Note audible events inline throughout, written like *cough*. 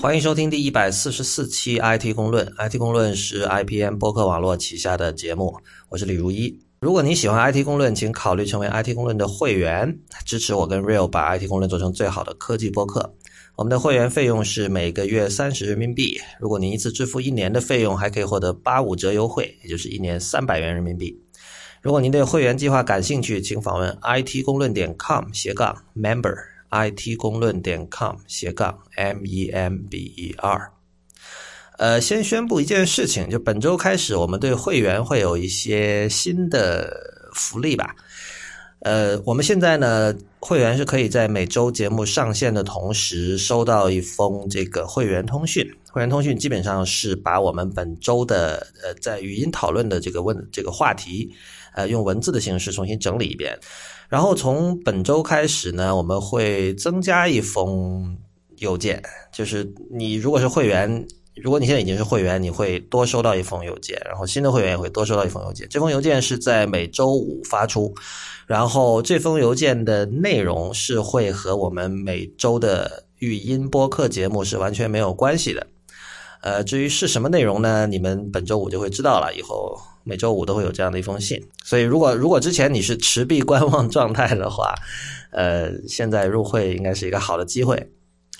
欢迎收听第一百四十四期 IT 公论。IT 公论是 IPM 播客网络旗下的节目，我是李如一。如果你喜欢 IT 公论，请考虑成为 IT 公论的会员，支持我跟 Real 把 IT 公论做成最好的科技播客。我们的会员费用是每个月三十人民币。如果您一次支付一年的费用，还可以获得八五折优惠，也就是一年三百元人民币。如果您对会员计划感兴趣，请访问 it 公论点 com 斜杠 member it 公论点 com 斜杠 m e m b e r。呃，先宣布一件事情，就本周开始，我们对会员会有一些新的福利吧。呃，我们现在呢，会员是可以在每周节目上线的同时，收到一封这个会员通讯。会员通讯基本上是把我们本周的呃在语音讨论的这个问这个话题，呃用文字的形式重新整理一遍。然后从本周开始呢，我们会增加一封邮件，就是你如果是会员。如果你现在已经是会员，你会多收到一封邮件，然后新的会员也会多收到一封邮件。这封邮件是在每周五发出，然后这封邮件的内容是会和我们每周的语音播客节目是完全没有关系的。呃，至于是什么内容呢？你们本周五就会知道了。以后每周五都会有这样的一封信。所以，如果如果之前你是持币观望状态的话，呃，现在入会应该是一个好的机会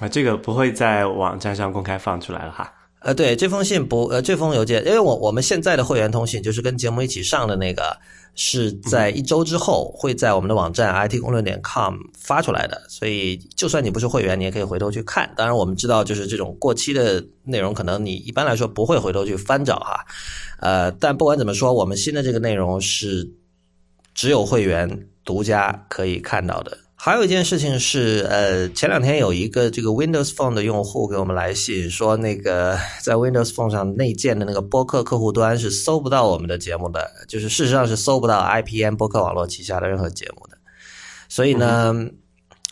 啊。这个不会在网站上公开放出来了哈。呃，对，这封信不，呃，这封邮件，因为我我们现在的会员通信就是跟节目一起上的那个，是在一周之后会在我们的网站 it 公论点 com 发出来的，所以就算你不是会员，你也可以回头去看。当然，我们知道就是这种过期的内容，可能你一般来说不会回头去翻找哈。呃，但不管怎么说，我们新的这个内容是只有会员独家可以看到的。还有一件事情是，呃，前两天有一个这个 Windows Phone 的用户给我们来信，说那个 *laughs* 在 Windows Phone 上内建的那个播客客户端是搜不到我们的节目的，就是事实上是搜不到 IPN 播客网络旗下的任何节目的。所以呢，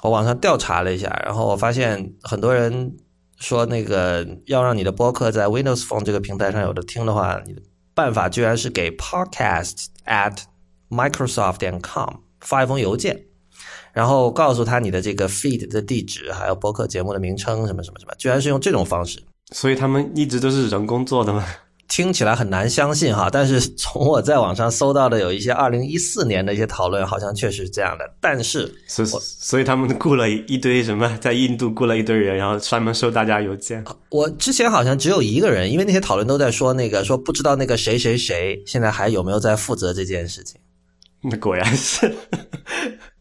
我网上调查了一下，然后我发现很多人说，那个要让你的播客在 Windows Phone 这个平台上有的听的话，你的办法居然是给 Podcast at Microsoft 点 com 发一封邮件。然后告诉他你的这个 feed 的地址，还有播客节目的名称什么什么什么，居然是用这种方式，所以他们一直都是人工做的吗？听起来很难相信哈，但是从我在网上搜到的有一些二零一四年的一些讨论，好像确实是这样的。但是，所所以他们雇了一堆什么，在印度雇了一堆人，然后专门收大家邮件。我之前好像只有一个人，因为那些讨论都在说那个说不知道那个谁谁谁现在还有没有在负责这件事情。那果然是。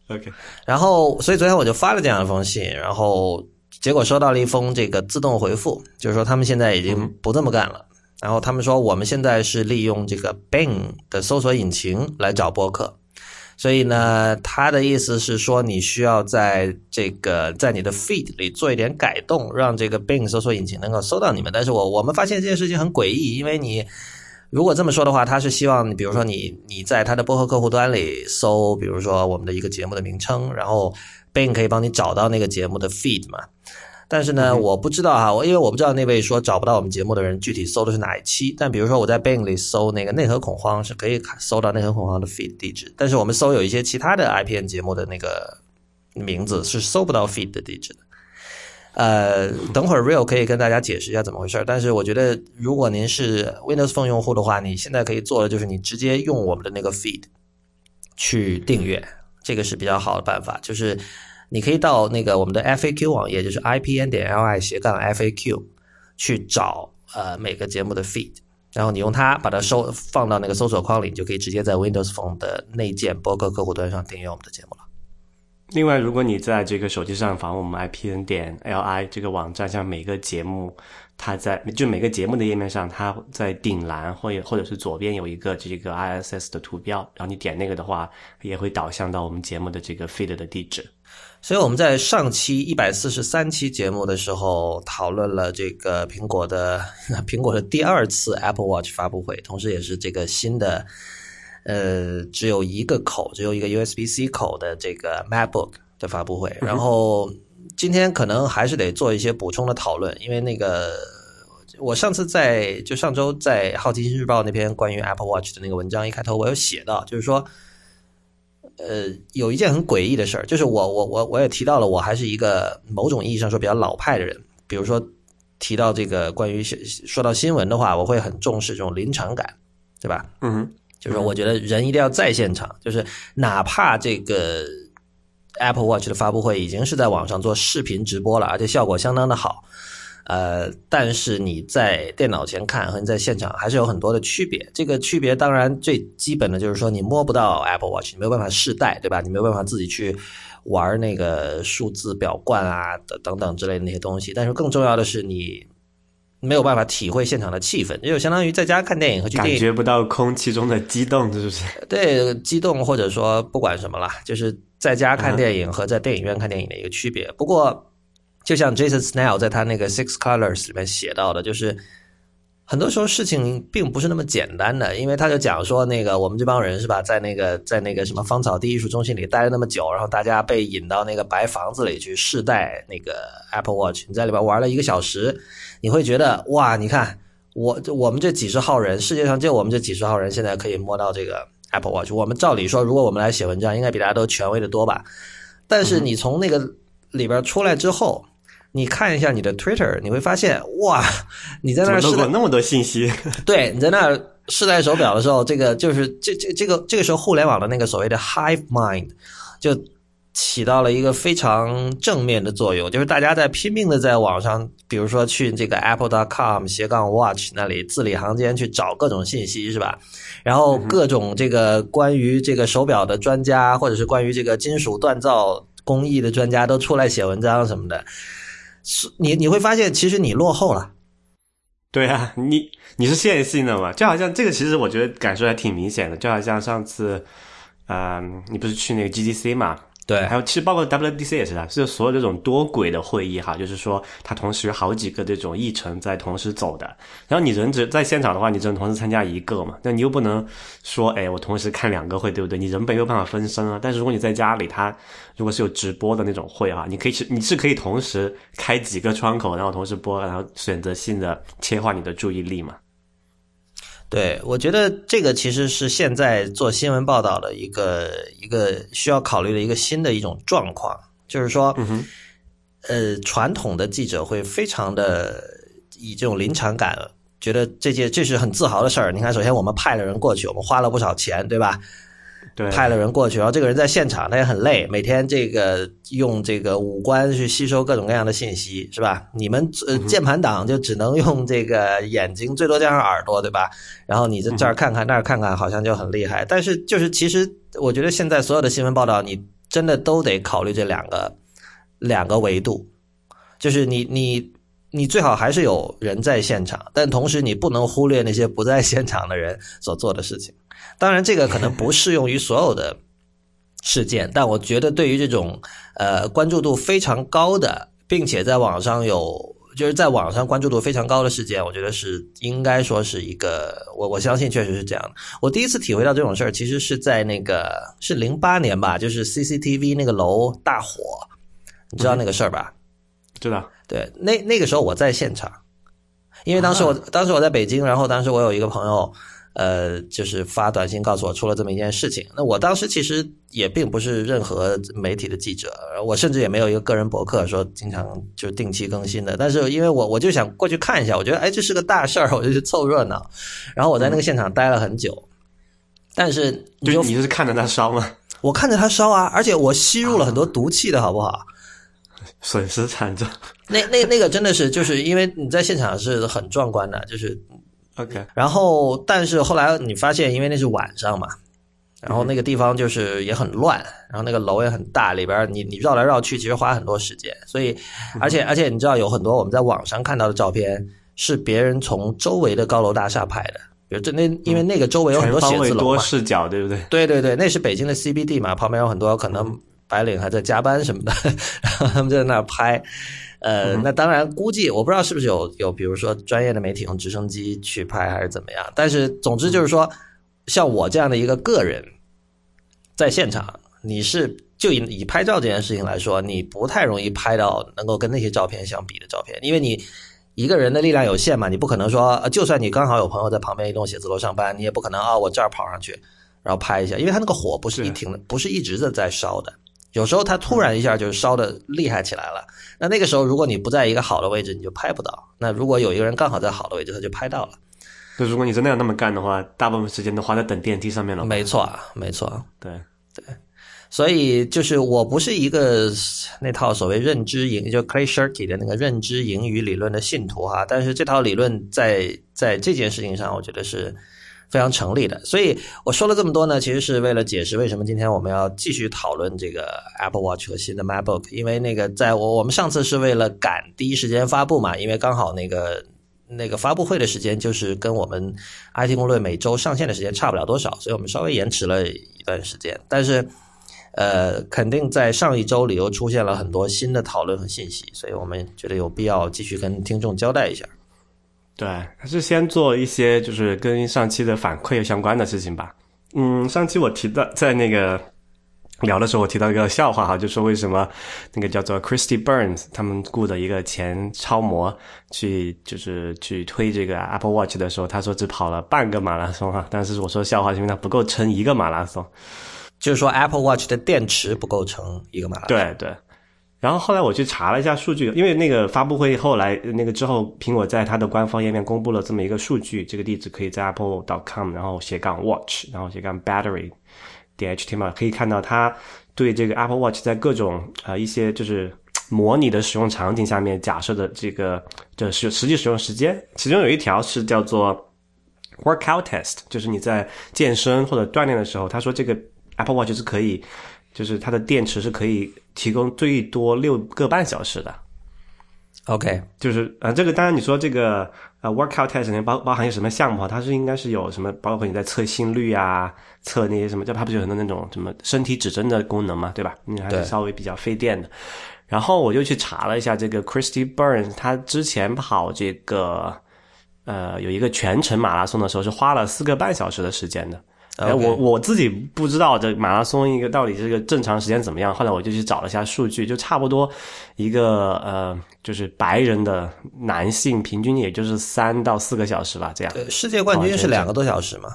OK，然后，所以昨天我就发了这样一封信，然后结果收到了一封这个自动回复，就是说他们现在已经不这么干了。然后他们说我们现在是利用这个 Bing 的搜索引擎来找播客，所以呢，他的意思是说你需要在这个在你的 feed 里做一点改动，让这个 Bing 搜索引擎能够搜到你们。但是我我们发现这件事情很诡异，因为你。如果这么说的话，他是希望你，比如说你你在他的播客客户端里搜，比如说我们的一个节目的名称，然后 Bing 可以帮你找到那个节目的 feed 嘛。但是呢，我不知道哈，我因为我不知道那位说找不到我们节目的人具体搜的是哪一期。但比如说我在 Bing 里搜那个内核恐慌是可以搜到内核恐慌的 feed 地址，但是我们搜有一些其他的 IPN 节目的那个名字是搜不到 feed 的地址的。呃，等会儿 Real 可以跟大家解释一下怎么回事儿但是我觉得，如果您是 Windows Phone 用户的话，你现在可以做的就是你直接用我们的那个 feed 去订阅，这个是比较好的办法。就是你可以到那个我们的 FAQ 网页，就是 IPN 点 LI 斜杠 FAQ 去找呃每个节目的 feed，然后你用它把它收放到那个搜索框里，你就可以直接在 Windows Phone 的内建播客客户端上订阅我们的节目了。另外，如果你在这个手机上访问我们 IPN 点 LI 这个网站，像每个节目，它在就每个节目的页面上，它在顶栏或者或者是左边有一个这个 ISS 的图标，然后你点那个的话，也会导向到我们节目的这个 feed 的地址。所以我们在上期一百四十三期节目的时候，讨论了这个苹果的 *laughs* 苹果的第二次 Apple Watch 发布会，同时也是这个新的。呃，只有一个口，只有一个 USB-C 口的这个 MacBook 的发布会。然后今天可能还是得做一些补充的讨论，因为那个我上次在就上周在《好奇心日报》那篇关于 Apple Watch 的那个文章一开头，我有写到，就是说，呃，有一件很诡异的事儿，就是我我我我也提到了，我还是一个某种意义上说比较老派的人，比如说提到这个关于说到新闻的话，我会很重视这种临场感，对吧？嗯，就是我觉得人一定要在现场，就是哪怕这个 Apple Watch 的发布会已经是在网上做视频直播了，而且效果相当的好。呃，但是你在电脑前看和你在现场还是有很多的区别。这个区别当然最基本的就是说你摸不到 Apple Watch，你没有办法试戴，对吧？你没有办法自己去玩那个数字表冠啊等等等之类的那些东西。但是更重要的是你没有办法体会现场的气氛，就相当于在家看电影和去电影感觉不到空气中的激动，是不是？*laughs* 对，激动或者说不管什么啦，就是在家看电影和在电影院看电影的一个区别。不过。就像 Jason Snell 在他那个 Six Colors 里面写到的，就是很多时候事情并不是那么简单的，因为他就讲说，那个我们这帮人是吧，在那个在那个什么芳草地艺术中心里待了那么久，然后大家被引到那个白房子里去试戴那个 Apple Watch，你在里边玩了一个小时，你会觉得哇，你看我我们这几十号人，世界上就我们这几十号人现在可以摸到这个 Apple Watch，我们照理说，如果我们来写文章，应该比大家都权威的多吧？但是你从那个里边出来之后。你看一下你的 Twitter，你会发现哇，你在那儿试那么多信息。*laughs* 对，你在那儿试戴手表的时候，这个就是这这这个这个时候互联网的那个所谓的 Hive Mind 就起到了一个非常正面的作用，就是大家在拼命的在网上，比如说去这个 Apple.com 斜杠 Watch 那里字里行间去找各种信息，是吧？然后各种这个关于这个手表的专家，或者是关于这个金属锻造工艺的专家都出来写文章什么的。是你你会发现，其实你落后了。对啊，你你是线性的嘛？就好像这个，其实我觉得感受还挺明显的。就好像上次，嗯，你不是去那个 GDC 嘛？对，还有其实包括 WDC 也是的，是所有这种多轨的会议哈，就是说它同时好几个这种议程在同时走的。然后你人只在现场的话，你只能同时参加一个嘛，那你又不能说哎，我同时看两个会，对不对？你人没有办法分身啊。但是如果你在家里，它如果是有直播的那种会啊，你可以去，你是可以同时开几个窗口，然后同时播，然后选择性的切换你的注意力嘛。对，我觉得这个其实是现在做新闻报道的一个一个需要考虑的一个新的一种状况，就是说，呃，传统的记者会非常的以这种临场感，觉得这件这是很自豪的事儿。你看，首先我们派了人过去，我们花了不少钱，对吧？派了人过去，然后这个人在现场，他也很累，每天这个用这个五官去吸收各种各样的信息，是吧？你们呃键盘党就只能用这个眼睛，最多加上耳朵，对吧？然后你在这儿看看那儿看看，好像就很厉害。但是就是其实，我觉得现在所有的新闻报道，你真的都得考虑这两个两个维度，就是你你你最好还是有人在现场，但同时你不能忽略那些不在现场的人所做的事情。当然，这个可能不适用于所有的事件，但我觉得对于这种呃关注度非常高的，并且在网上有就是在网上关注度非常高的事件，我觉得是应该说是一个我我相信确实是这样的。我第一次体会到这种事儿，其实是在那个是零八年吧，就是 CCTV 那个楼大火，你知道那个事儿吧？知道。对，那那个时候我在现场，因为当时我当时我在北京，然后当时我有一个朋友。呃，就是发短信告诉我出了这么一件事情。那我当时其实也并不是任何媒体的记者，我甚至也没有一个个人博客说经常就定期更新的。但是因为我我就想过去看一下，我觉得哎这是个大事儿，我就去凑热闹。然后我在那个现场待了很久。但是你就你是看着他烧吗？*laughs* 我看着他烧啊，而且我吸入了很多毒气的好不好？*laughs* 损失惨重。那那那个真的是就是因为你在现场是很壮观的，就是。OK，然后但是后来你发现，因为那是晚上嘛，然后那个地方就是也很乱，然后那个楼也很大，里边你你绕来绕去，其实花很多时间。所以，而且而且你知道，有很多我们在网上看到的照片是别人从周围的高楼大厦拍的，比如这那因为那个周围有很多写字楼多视角，对不对？对对对，那是北京的 CBD 嘛，旁边有很多可能白领还在加班什么的，*laughs* 然后他们就在那儿拍。呃，那当然，估计我不知道是不是有有，比如说专业的媒体用直升机去拍还是怎么样。但是总之就是说，像我这样的一个个人，在现场，你是就以以拍照这件事情来说，你不太容易拍到能够跟那些照片相比的照片，因为你一个人的力量有限嘛，你不可能说，就算你刚好有朋友在旁边一栋写字楼上班，你也不可能啊，我这儿跑上去然后拍一下，因为他那个火不是一停，不是一直的在烧的。有时候它突然一下就烧的厉害起来了。那那个时候，如果你不在一个好的位置，你就拍不到。那如果有一个人刚好在好的位置，他就拍到了。就如果你真的要那么干的话，大部分时间都花在等电梯上面了。没错，没错，对对。所以就是我不是一个那套所谓认知盈，就 Clay Shirky 的那个认知盈余理论的信徒哈。但是这套理论在在这件事情上，我觉得是非常成立的。所以我说了这么多呢，其实是为了解释为什么今天我们要继续讨论这个 Apple Watch 和新的 MacBook。因为那个在我我们上次是为了赶第一时间发布嘛，因为刚好那个那个发布会的时间就是跟我们 IT 公论每周上线的时间差不了多少，所以我们稍微延迟了一段时间，但是。呃，肯定在上一周里又出现了很多新的讨论和信息，所以我们觉得有必要继续跟听众交代一下。对，还是先做一些就是跟上期的反馈相关的事情吧。嗯，上期我提到在那个聊的时候，我提到一个笑话哈，就说为什么那个叫做 Christy Burns 他们雇的一个前超模去就是去推这个 Apple Watch 的时候，他说只跑了半个马拉松哈，但是我说笑话是因为他不够撑一个马拉松。就是说，Apple Watch 的电池不够成一个马拉松。对对。然后后来我去查了一下数据，因为那个发布会后来那个之后，苹果在它的官方页面公布了这么一个数据，这个地址可以在 apple.com，然后斜杠 watch，然后斜杠 battery 点 html 可以看到它对这个 Apple Watch 在各种呃一些就是模拟的使用场景下面假设的这个就是实际使用时间，其中有一条是叫做 workout test，就是你在健身或者锻炼的时候，他说这个。Apple Watch 是可以，就是它的电池是可以提供最多六个半小时的。OK，就是呃，这个当然你说这个呃 workout test 里面包包含有什么项目？它是应该是有什么，包括你在测心率啊，测那些什么，就它不是有很多那种什么身体指针的功能嘛，对吧？你还是稍微比较费电的。然后我就去查了一下这个 Christy Burns，他之前跑这个呃有一个全程马拉松的时候是花了四个半小时的时间的。哎，我我自己不知道这马拉松一个到底这个正常时间怎么样。后来我就去找了一下数据，就差不多一个呃，就是白人的男性平均也就是三到四个小时吧，这样。对，世界冠军是两个多小时嘛？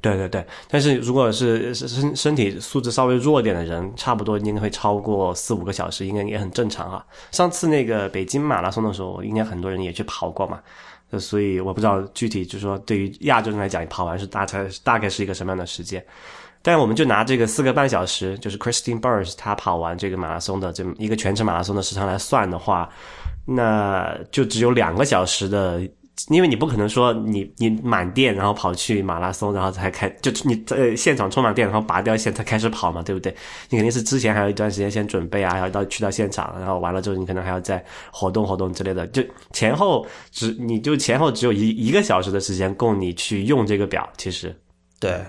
对对对，但是如果是身身体素质稍微弱点的人，差不多应该会超过四五个小时，应该也很正常啊。上次那个北京马拉松的时候，应该很多人也去跑过嘛。所以我不知道具体就是说对于亚洲人来讲，跑完是大概大概是一个什么样的时间。但我们就拿这个四个半小时，就是 Christine Burns 她跑完这个马拉松的这么一个全程马拉松的时长来算的话，那就只有两个小时的。因为你不可能说你你满电然后跑去马拉松然后才开就你在现场充满电然后拔掉线才开始跑嘛对不对？你肯定是之前还有一段时间先准备啊，然后到去到现场，然后完了之后你可能还要再活动活动之类的，就前后只你就前后只有一一个小时的时间供你去用这个表，其实对。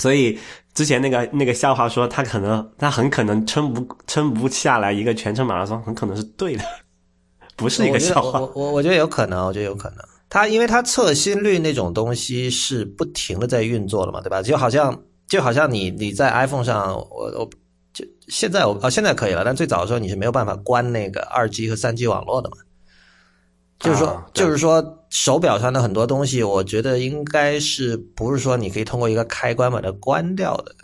所以之前那个那个笑话说他可能他很可能撑不撑不下来一个全程马拉松，很可能是对的。不是一个笑话，我我我觉得有可能，我觉得有可能。它因为它测心率那种东西是不停的在运作的嘛，对吧？就好像就好像你你在 iPhone 上，我我就现在我哦现在可以了，但最早的时候你是没有办法关那个二 G 和三 G 网络的嘛。就是说就是说手表上的很多东西，我觉得应该是不是说你可以通过一个开关把它关掉的。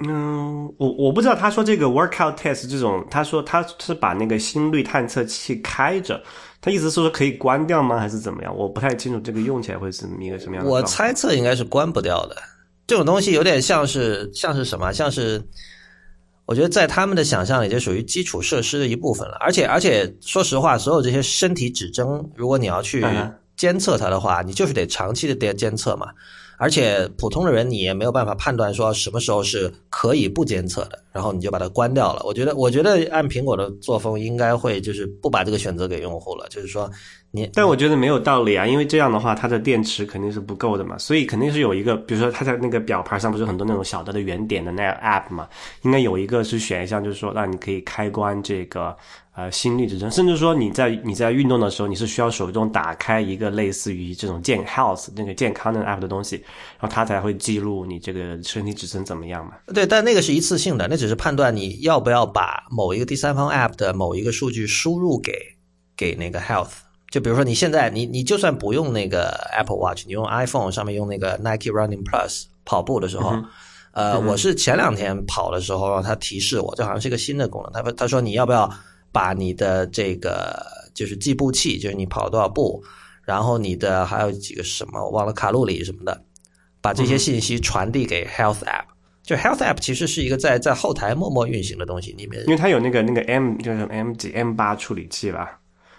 嗯，我我不知道他说这个 workout test 这种，他说他是把那个心率探测器开着，他意思是说可以关掉吗？还是怎么样？我不太清楚这个用起来会是一个什么样的。我猜测应该是关不掉的。这种东西有点像是像是什么？像是我觉得在他们的想象里就属于基础设施的一部分了。而且而且说实话，所有这些身体指征，如果你要去监测它的话，你就是得长期的监监测嘛。而且普通的人你也没有办法判断说什么时候是可以不监测的，然后你就把它关掉了。我觉得，我觉得按苹果的作风，应该会就是不把这个选择给用户了，就是说你。但我觉得没有道理啊，因为这样的话，它的电池肯定是不够的嘛，所以肯定是有一个，比如说它在那个表盘上不是很多那种小的的圆点的那个 app 嘛，应该有一个是选项，就是说让你可以开关这个。呃，心率指针，甚至说你在你在运动的时候，你是需要手动打开一个类似于这种健 health 那个健康的 app 的东西，然后它才会记录你这个身体指针怎么样嘛？对，但那个是一次性的，那只是判断你要不要把某一个第三方 app 的某一个数据输入给给那个 health。就比如说你现在你你就算不用那个 Apple Watch，你用 iPhone 上面用那个 Nike Running Plus 跑步的时候。呃，我是前两天跑的时候让他提示我，这好像是一个新的功能。他他说你要不要把你的这个就是计步器，就是你跑了多少步，然后你的还有几个什么忘了卡路里什么的，把这些信息传递给 Health App。就 Health App 其实是一个在在后台默默运行的东西，里面因为它有那个那个 M 就是 M 几 M 八处理器吧，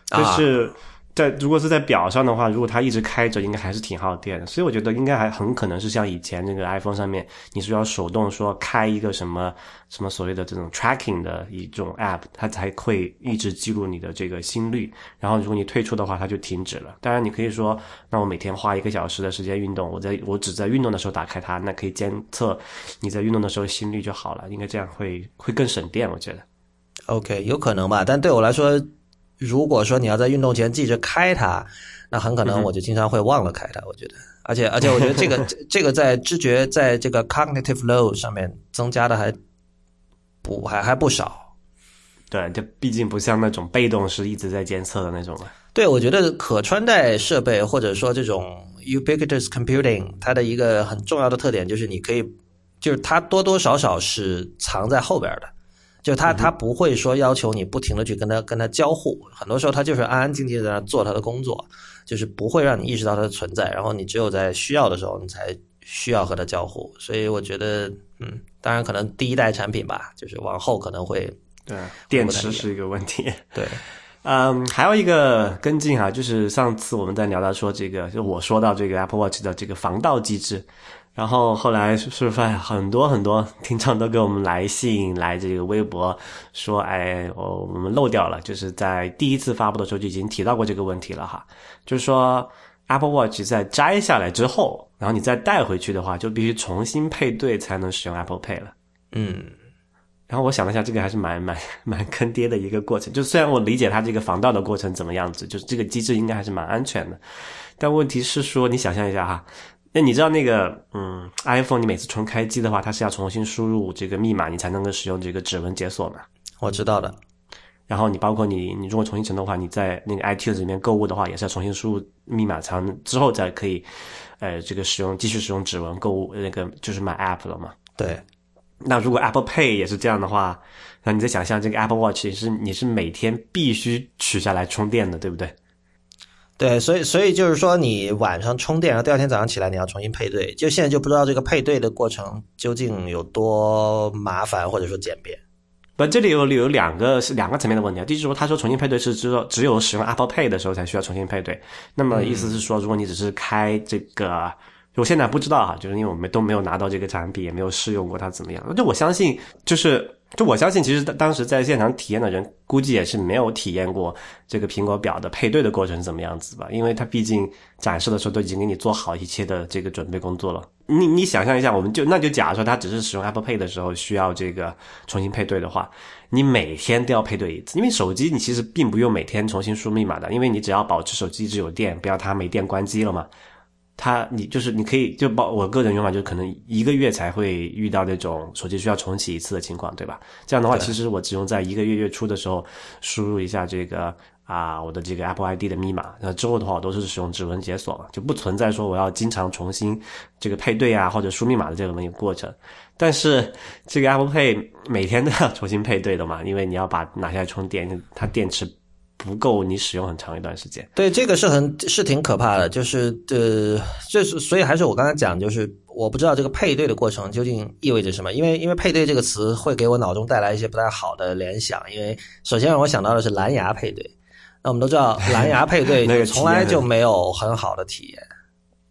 就是。在如果是在表上的话，如果它一直开着，应该还是挺耗电的。所以我觉得应该还很可能是像以前那个 iPhone 上面，你是要手动说开一个什么什么所谓的这种 tracking 的一种 app，它才会一直记录你的这个心率。然后如果你退出的话，它就停止了。当然你可以说，那我每天花一个小时的时间运动，我在我只在运动的时候打开它，那可以监测你在运动的时候心率就好了。应该这样会会更省电，我觉得。OK，有可能吧，但对我来说。如果说你要在运动前记着开它，那很可能我就经常会忘了开它。我觉得，而且而且我觉得这个 *laughs* 这个在知觉在这个 cognitive load 上面增加的还不还还不少。对，这毕竟不像那种被动式一直在监测的那种了。对，我觉得可穿戴设备或者说这种 ubiquitous computing，它的一个很重要的特点就是你可以，就是它多多少少是藏在后边的。就他他不会说要求你不停的去跟他跟他交互，很多时候他就是安安静静在那做他的工作，就是不会让你意识到它的存在，然后你只有在需要的时候你才需要和他交互。所以我觉得，嗯，当然可能第一代产品吧，就是往后可能会对电池是一个问题。对，*laughs* 嗯，还有一个跟进哈，就是上次我们在聊到说这个，就我说到这个 Apple Watch 的这个防盗机制。然后后来是发现很多很多听众都给我们来信来这个微博说，哎，我我们漏掉了，就是在第一次发布的时候就已经提到过这个问题了哈，就是说 Apple Watch 在摘下来之后，然后你再带回去的话，就必须重新配对才能使用 Apple Pay 了。嗯，然后我想了一下，这个还是蛮 *laughs* 蛮蛮坑爹的一个过程。就虽然我理解它这个防盗的过程怎么样子，就是这个机制应该还是蛮安全的，但问题是说，你想象一下哈。那你知道那个，嗯，iPhone 你每次重开机的话，它是要重新输入这个密码，你才能够使用这个指纹解锁嘛？我知道的。然后你包括你，你如果重新乘的话，你在那个 iTunes 里面购物的话，也是要重新输入密码，才能之后再可以，呃，这个使用继续使用指纹购物，那个就是买 App 了嘛？对。那如果 Apple Pay 也是这样的话，那你再想象这个 Apple Watch 是你是每天必须取下来充电的，对不对？对，所以所以就是说，你晚上充电，然后第二天早上起来你要重新配对，就现在就不知道这个配对的过程究竟有多麻烦或者说简便。不，这里有有两个是两个层面的问题啊。第一是说，他说重新配对是只有只有使用 Apple Pay 的时候才需要重新配对。那么意思是说，如果你只是开这个，我现在不知道哈，就是因为我们都没有拿到这个产品，也没有试用过它怎么样。就我相信，就是。就我相信，其实当时在现场体验的人，估计也是没有体验过这个苹果表的配对的过程怎么样子吧？因为它毕竟展示的时候都已经给你做好一切的这个准备工作了。你你想象一下，我们就那就假如说它只是使用 Apple Pay 的时候需要这个重新配对的话，你每天都要配对一次，因为手机你其实并不用每天重新输密码的，因为你只要保持手机一直有电，不要它没电关机了嘛。它你就是你可以就包我个人用法，就可能一个月才会遇到那种手机需要重启一次的情况，对吧？这样的话，其实我只用在一个月月初的时候输入一下这个啊我的这个 Apple ID 的密码，那之后的话我都是使用指纹解锁嘛，就不存在说我要经常重新这个配对啊或者输密码的这么一个过程。但是这个 Apple Pay 每天都要重新配对的嘛，因为你要把拿下来充电，它电池。不够你使用很长一段时间，对这个是很是挺可怕的，就是呃，这是所以还是我刚才讲，就是我不知道这个配对的过程究竟意味着什么，因为因为配对这个词会给我脑中带来一些不太好的联想，因为首先让我想到的是蓝牙配对，那我们都知道蓝牙配对 *laughs* 从来就没有很好的体验。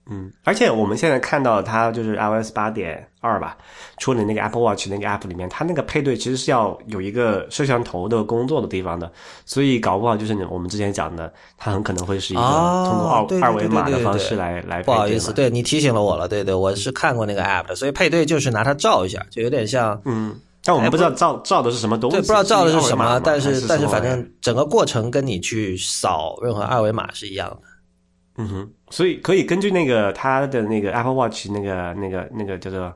嗯，而且我们现在看到它就是 iOS 八点二吧，出了那个 Apple Watch 那个 App 里面，它那个配对其实是要有一个摄像头的工作的地方的，所以搞不好就是我们之前讲的，它很可能会是一个通过二、哦、二维码的方式来来。不好意思，对你提醒了我了，对对，我是看过那个 App 的，所以配对就是拿它照一下，就有点像嗯。但我们不知道照照的是什么东西，对，不知道照的是什么，但是但是反正整个过程跟你去扫任何二维码是一样的。嗯哼，所以可以根据那个它的那个 Apple Watch 那个那个那个叫做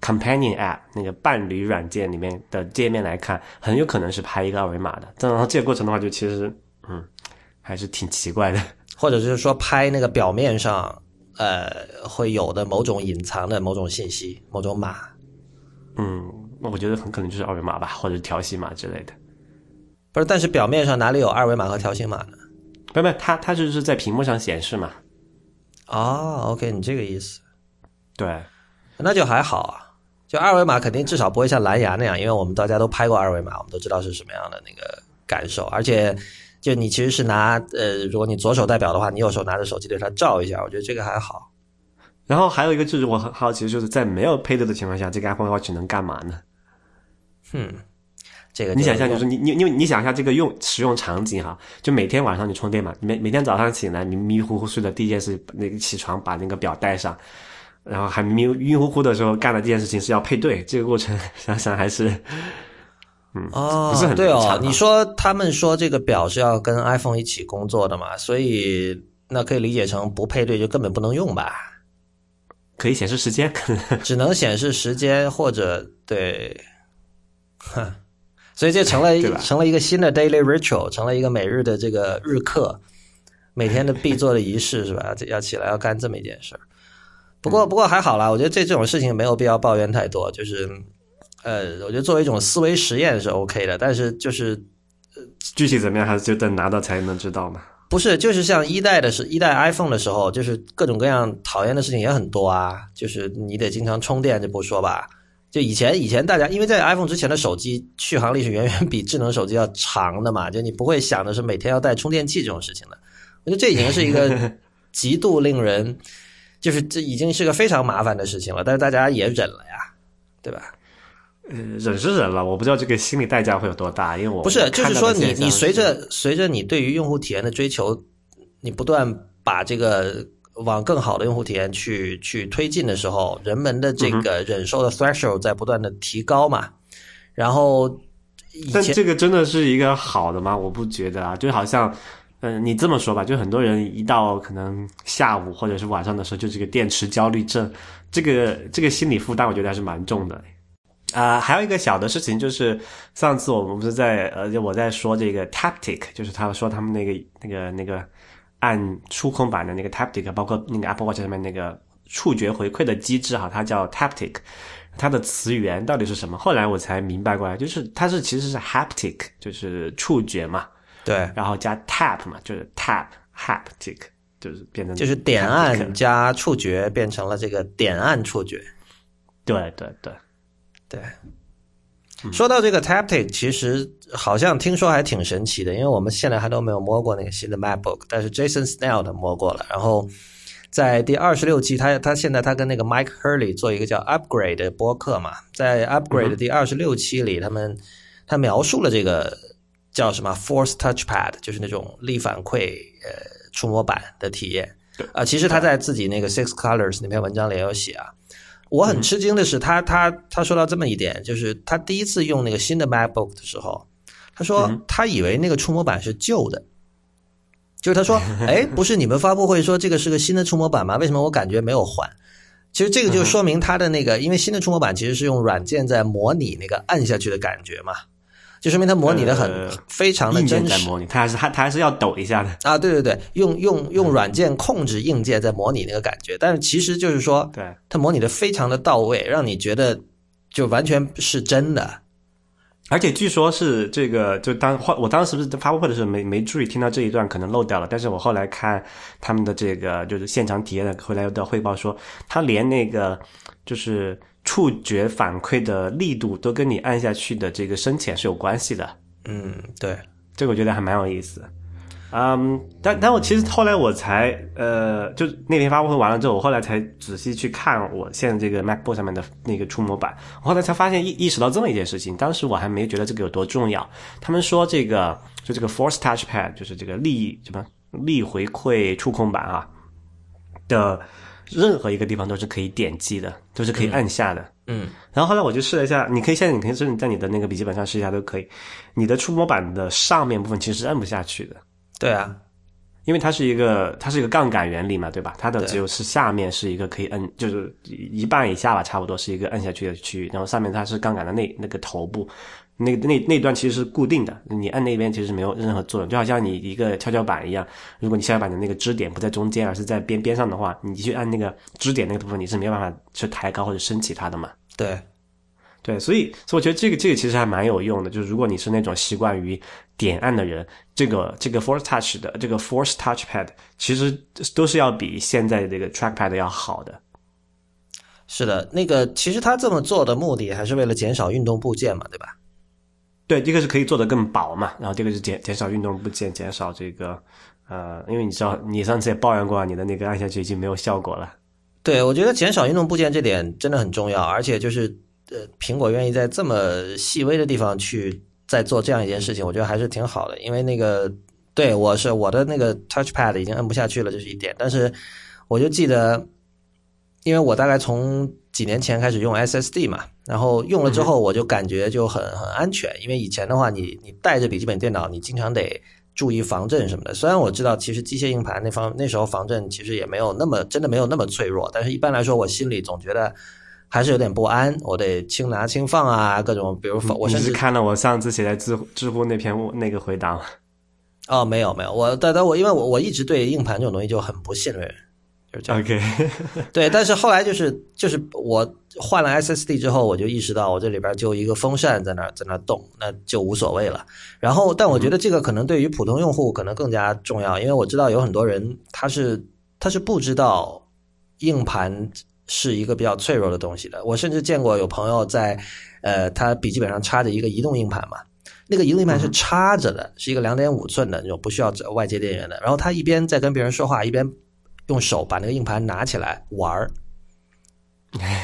Companion App 那个伴侣软件里面的界面来看，很有可能是拍一个二维码的。然后这个过程的话，就其实嗯还是挺奇怪的，或者是说拍那个表面上呃会有的某种隐藏的某种信息、某种码。嗯，那我觉得很可能就是二维码吧，或者是条形码之类的。不是，但是表面上哪里有二维码和条形码呢？不不，它它就是在屏幕上显示嘛。哦，OK，你这个意思，对，那就还好啊。就二维码肯定至少不会像蓝牙那样，因为我们大家都拍过二维码，我们都知道是什么样的那个感受。而且，就你其实是拿呃，如果你左手代表的话，你右手拿着手机对它照一下，我觉得这个还好。然后还有一个就是我很好奇，就是在没有配对的情况下，这个 Apple Watch 能干嘛呢？*laughs* 嗯，这个你想象就是你你你你想一下这个用使用场景哈，就每天晚上你充电嘛，每每天早上醒来你迷迷糊糊睡的第一件事，那个起床把那个表带上。然后还迷晕乎乎的时候干的这件事情是要配对，这个过程 *laughs* 想想还是，嗯，哦，不是很对哦。你说他们说这个表是要跟 iPhone 一起工作的嘛，所以那可以理解成不配对就根本不能用吧？可以显示时间，*laughs* 只能显示时间或者对，哼，所以这成了成了一个新的 daily ritual，成了一个每日的这个日课，每天的必做的仪式是吧？要起来要干这么一件事儿。不过，不过还好啦，我觉得这这种事情没有必要抱怨太多。就是，呃，我觉得作为一种思维实验是 OK 的，但是就是呃，具体怎么样还是就等拿到才能知道嘛。不是，就是像一代的是一代 iPhone 的时候，就是各种各样讨厌的事情也很多啊。就是你得经常充电，就不说吧。就以前以前大家因为在 iPhone 之前的手机续航力是远远比智能手机要长的嘛，就你不会想的是每天要带充电器这种事情的。我觉得这已经是一个 *laughs* 极度令人。就是这已经是个非常麻烦的事情了，但是大家也忍了呀，对吧？呃，忍是忍了，我不知道这个心理代价会有多大，因为我不是，就是说你你随着随着你对于用户体验的追求，你不断把这个往更好的用户体验去去推进的时候，人们的这个忍受的 threshold 在不断的提高嘛。然后，但这个真的是一个好的吗？我不觉得啊，就好像。嗯，你这么说吧，就很多人一到可能下午或者是晚上的时候，就这个电池焦虑症，这个这个心理负担，我觉得还是蛮重的。啊，还有一个小的事情就是，上次我们不是在呃，就我在说这个 Taptic，就是他说他们那个那个那个按触控板的那个 Taptic，包括那个 Apple Watch 上面那个触觉回馈的机制哈，它叫 Taptic，它的词源到底是什么？后来我才明白过来，就是它是其实是 Haptic，就是触觉嘛。对，然后加 tap 嘛，就是 tap haptic，就是变成就是点按加触觉变成了这个点按触觉。对对对对。说到这个 taptic，其实好像听说还挺神奇的，因为我们现在还都没有摸过那个新的 MacBook，但是 Jason Snell 他摸过了。然后在第二十六期，他他现在他跟那个 Mike Hurley 做一个叫 Upgrade 的播客嘛，在 Upgrade 的第二十六期里，他们他描述了这个。叫什么 Force Touchpad，就是那种力反馈呃触摸板的体验啊。其实他在自己那个 Six Colors 那篇文章里也有写啊。我很吃惊的是，他他他说到这么一点，就是他第一次用那个新的 MacBook 的时候，他说他以为那个触摸板是旧的，就是他说，哎，不是你们发布会说这个是个新的触摸板吗？为什么我感觉没有换？其实这个就说明他的那个，因为新的触摸板其实是用软件在模拟那个按下去的感觉嘛。就说明它模拟的很非常的真实，模拟它还是它它还是要抖一下的啊！对对对，用用用软件控制硬件在模拟那个感觉，但是其实就是说，对它模拟的非常的到位，让你觉得就完全是真的。而且据说是这个，就当我当时不是发布会的时候没没注意听到这一段，可能漏掉了。但是我后来看他们的这个就是现场体验的回来的汇报说，他连那个就是。触觉反馈的力度都跟你按下去的这个深浅是有关系的。嗯，对，这个我觉得还蛮有意思。嗯，但但我其实后来我才呃，就那天发布会完了之后，我后来才仔细去看我现在这个 MacBook 上面的那个触摸板，我后来才发现意意识到这么一件事情。当时我还没觉得这个有多重要。他们说这个就这个 Force Touchpad 就是这个力什么力回馈触控板啊的。任何一个地方都是可以点击的，都是可以按下的。嗯，然后后来我就试了一下，你可以现在你可以甚至在你的那个笔记本上试一下都可以。你的触摸板的上面部分其实是按不下去的。对啊，因为它是一个它是一个杠杆原理嘛，对吧？它的只有是下面是一个可以摁，就是一半以下吧，差不多是一个摁下去的区域，然后上面它是杠杆的那那个头部。那那那段其实是固定的，你按那边其实没有任何作用，就好像你一个跷跷板一样，如果你跷跷板的那个支点不在中间，而是在边边上的话，你去按那个支点那个部分，你是没有办法去抬高或者升起它的嘛？对，对，所以所以我觉得这个这个其实还蛮有用的，就是如果你是那种习惯于点按的人，这个这个 Force Touch 的这个 Force Touchpad 其实都是要比现在这个 Trackpad 要好的。是的，那个其实他这么做的目的还是为了减少运动部件嘛，对吧？对，这个是可以做的更薄嘛，然后这个是减减少运动部件，减少这个呃，因为你知道你上次也抱怨过，你的那个按下去已经没有效果了。对，我觉得减少运动部件这点真的很重要，而且就是呃，苹果愿意在这么细微的地方去再做这样一件事情，我觉得还是挺好的。因为那个对我是我的那个 Touchpad 已经摁不下去了，这是一点。但是我就记得，因为我大概从几年前开始用 SSD 嘛，然后用了之后我就感觉就很很安全，因为以前的话你你带着笔记本电脑，你经常得。注意防震什么的。虽然我知道，其实机械硬盘那方那时候防震其实也没有那么真的没有那么脆弱，但是一般来说，我心里总觉得还是有点不安。我得轻拿轻放啊，各种比如我甚至看了我上次写在知知乎那篇那个回答。哦，没有没有，我但但我因为我我一直对硬盘这种东西就很不信任。OK，*laughs* 对，但是后来就是就是我换了 SSD 之后，我就意识到我这里边就一个风扇在那在那动，那就无所谓了。然后，但我觉得这个可能对于普通用户可能更加重要，因为我知道有很多人他是他是不知道硬盘是一个比较脆弱的东西的。我甚至见过有朋友在呃，他笔记本上插着一个移动硬盘嘛，那个移动硬盘是插着的，是一个两点五寸的那种不需要外接电源的。然后他一边在跟别人说话，一边。用手把那个硬盘拿起来玩儿，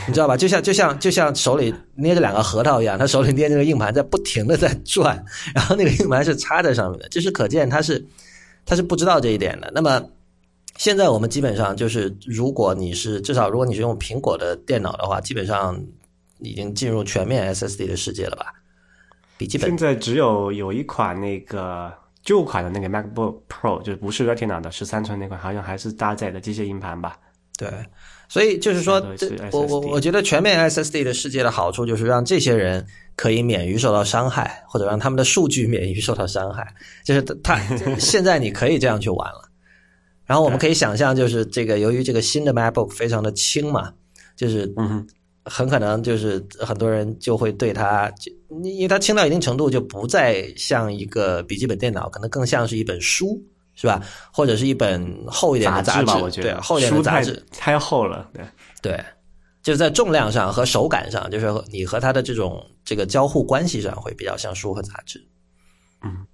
你知道吧？就像就像就像手里捏着两个核桃一样，他手里捏着个硬盘在不停的在转，然后那个硬盘是插在上面的，就是可见他是他是不知道这一点的。那么现在我们基本上就是，如果你是至少如果你是用苹果的电脑的话，基本上已经进入全面 SSD 的世界了吧？笔记本现在只有有一款那个。旧款的那个 MacBook Pro 就是不是 Retina 的十三寸那款，好像还是搭载的机械硬盘吧？对，所以就是说，我我我觉得全面 SSD 的世界的好处就是让这些人可以免于受到伤害，或者让他们的数据免于受到伤害。*laughs* 就是他现在你可以这样去玩了。然后我们可以想象，就是这个由于这个新的 MacBook 非常的轻嘛，就是嗯。很可能就是很多人就会对它，就因为它轻到一定程度，就不再像一个笔记本电脑，可能更像是一本书，是吧？或者是一本厚一点的杂志吧？我觉得，对，厚一点的杂志太厚了，对对，就是在重量上和手感上，就是你和它的这种这个交互关系上，会比较像书和杂志。嗯，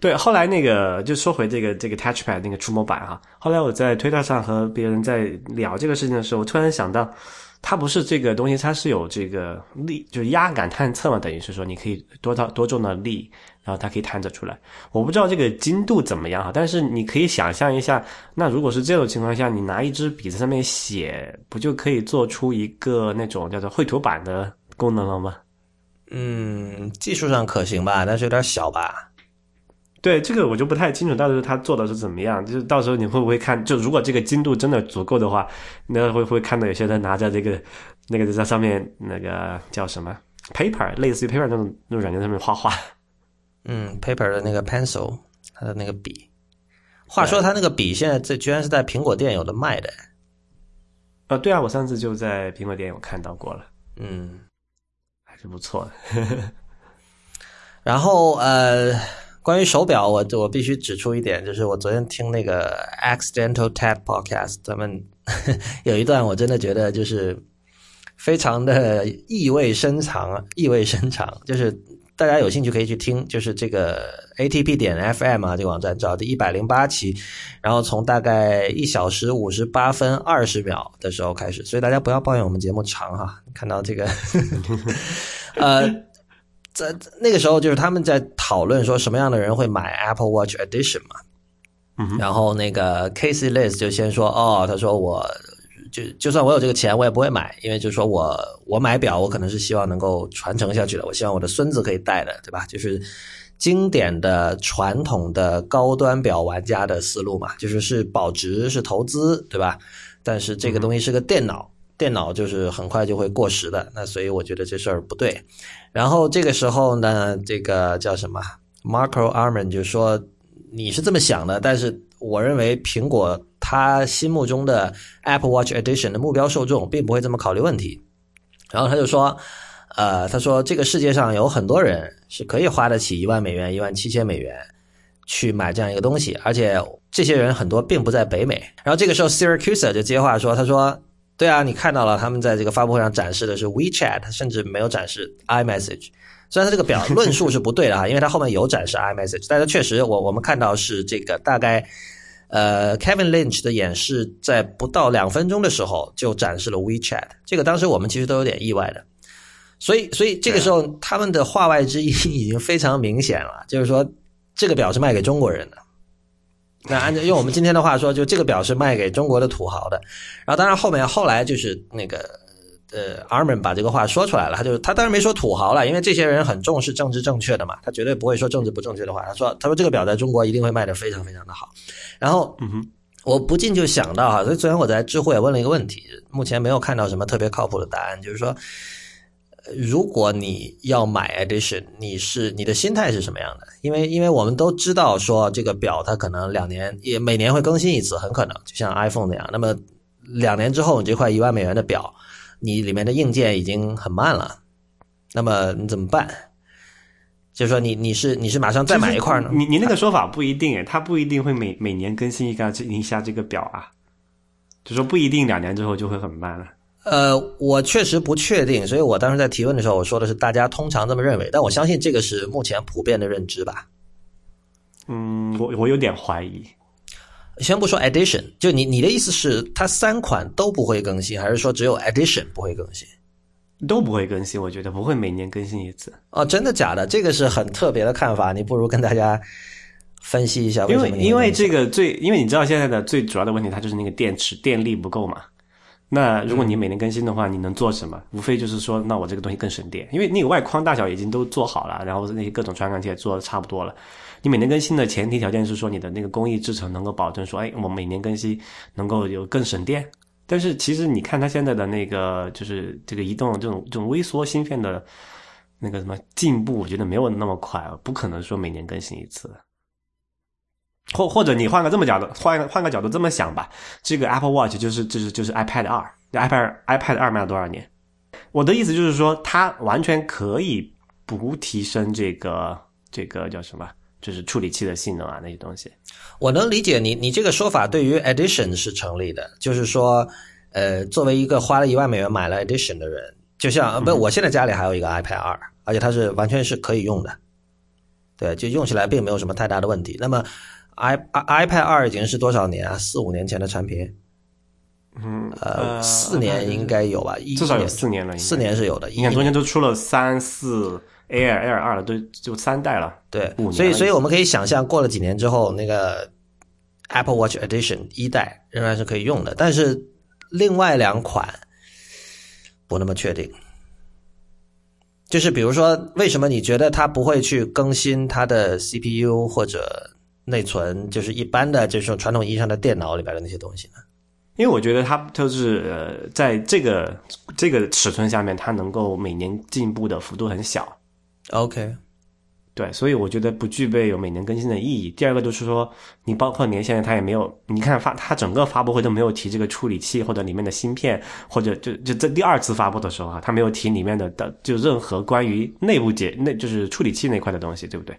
对。后来那个就说回这个这个 Touchpad 那个触摸板哈，后来我在推特上和别人在聊这个事情的时候，我突然想到。它不是这个东西，它是有这个力，就是压感探测嘛，等于是说你可以多大多重的力，然后它可以探测出来。我不知道这个精度怎么样哈，但是你可以想象一下，那如果是这种情况下，你拿一支笔在上面写，不就可以做出一个那种叫做绘图板的功能了吗？嗯，技术上可行吧，但是有点小吧。对这个我就不太清楚，到时候他做的是怎么样？就是到时候你会不会看？就如果这个精度真的足够的话，那会不会看到有些人拿着这个那个在上面那个叫什么 paper，类似于 paper 那种那种软件上面画画？嗯，paper 的那个 pencil，它的那个笔。话说他那个笔现在这居然是在苹果店有的卖的。呃，对啊，我上次就在苹果店有看到过了。嗯，还是不错的。*laughs* 然后呃。关于手表，我我必须指出一点，就是我昨天听那个 Accidental Tech Podcast，他们 *laughs* 有一段我真的觉得就是非常的意味深长啊，意味深长。就是大家有兴趣可以去听，就是这个 ATP 点 FM 啊，这个网站找第一百零八期，然后从大概一小时五十八分二十秒的时候开始，所以大家不要抱怨我们节目长哈。看到这个，*laughs* 呃。在那个时候，就是他们在讨论说什么样的人会买 Apple Watch Edition 嘛。嗯，然后那个 Casey Liz 就先说，哦，他说我就就算我有这个钱，我也不会买，因为就是说我我买表，我可能是希望能够传承下去的，我希望我的孙子可以戴的，对吧？就是经典的传统的高端表玩家的思路嘛，就是是保值是投资，对吧？但是这个东西是个电脑。电脑就是很快就会过时的，那所以我觉得这事儿不对。然后这个时候呢，这个叫什么？Marco Arman 就说你是这么想的，但是我认为苹果他心目中的 Apple Watch Edition 的目标受众并不会这么考虑问题。然后他就说，呃，他说这个世界上有很多人是可以花得起一万美元、一万七千美元去买这样一个东西，而且这些人很多并不在北美。然后这个时候，Syracuse 就接话说：“他说，对啊，你看到了，他们在这个发布会上展示的是 WeChat，甚至没有展示 iMessage。虽然他这个表论述是不对的啊，*laughs* 因为他后面有展示 iMessage，但是确实我我们看到是这个大概。”呃，Kevin Lynch 的演示在不到两分钟的时候就展示了 WeChat，这个当时我们其实都有点意外的，所以，所以这个时候他们的话外之意已经非常明显了，就是说这个表是卖给中国人的。那按照用我们今天的话说，就这个表是卖给中国的土豪的。然后，当然后面后来就是那个。呃，Armin 把这个话说出来了，他就他当然没说土豪了，因为这些人很重视政治正确的嘛，他绝对不会说政治不正确的话。他说，他说这个表在中国一定会卖的非常非常的好。然后，嗯哼，我不禁就想到哈，所以昨天我在知乎也问了一个问题，目前没有看到什么特别靠谱的答案，就是说，如果你要买 Edition，你是你的心态是什么样的？因为因为我们都知道说这个表它可能两年也每年会更新一次，很可能就像 iPhone 那样。那么两年之后，你这块一万美元的表。你里面的硬件已经很慢了，那么你怎么办？就是说，你你是你是马上再买一块呢？你你那个说法不一定，它不一定会每每年更新一个一下这个表啊，就说不一定两年之后就会很慢了。呃，我确实不确定，所以我当时在提问的时候，我说的是大家通常这么认为，但我相信这个是目前普遍的认知吧。嗯，我我有点怀疑。先不说 Edition，就你你的意思是它三款都不会更新，还是说只有 Edition 不会更新？都不会更新，我觉得不会每年更新一次。哦，真的假的？这个是很特别的看法，你不如跟大家分析一下为什么？因为因为这个最，因为你知道现在的最主要的问题，它就是那个电池电力不够嘛。那如果你每年更新的话，你能做什么？无非就是说，那我这个东西更省电，因为那个外框大小已经都做好了，然后那些各种传感器也做的差不多了。你每年更新的前提条件是说，你的那个工艺制成能够保证说，哎，我每年更新能够有更省电。但是其实你看它现在的那个，就是这个移动这种这种微缩芯片的那个什么进步，我觉得没有那么快，不可能说每年更新一次。或或者你换个这么角度，换个换个角度这么想吧，这个 Apple Watch 就是就是就是 iPad 二，iPad iPad 二卖了多少年？我的意思就是说，它完全可以不提升这个这个叫什么，就是处理器的性能啊那些东西。我能理解你你这个说法对于 Edition 是成立的，就是说，呃，作为一个花了一万美元买了 Edition 的人，就像不，我现在家里还有一个 iPad 二，而且它是完全是可以用的，对，就用起来并没有什么太大的问题。那么。I i iPad 二已经是多少年啊？四五年前的产品，嗯，呃，四年应该有吧？至少有四年了，四年是有的。你看中间都出了三四 Air Air 二了，都就三代了。对，所以所以我们可以想象，过了几年之后，那个 Apple Watch Edition 一代仍然是可以用的，但是另外两款不那么确定。就是比如说，为什么你觉得它不会去更新它的 CPU 或者？内存就是一般的，就是传统意义上的电脑里边的那些东西呢？因为我觉得它就是呃，在这个这个尺寸下面，它能够每年进步的幅度很小。OK，对，所以我觉得不具备有每年更新的意义。第二个就是说，你包括年限，在它也没有，你看发它整个发布会都没有提这个处理器或者里面的芯片，或者就就在第二次发布的时候啊，它没有提里面的的就任何关于内部解那就是处理器那块的东西，对不对？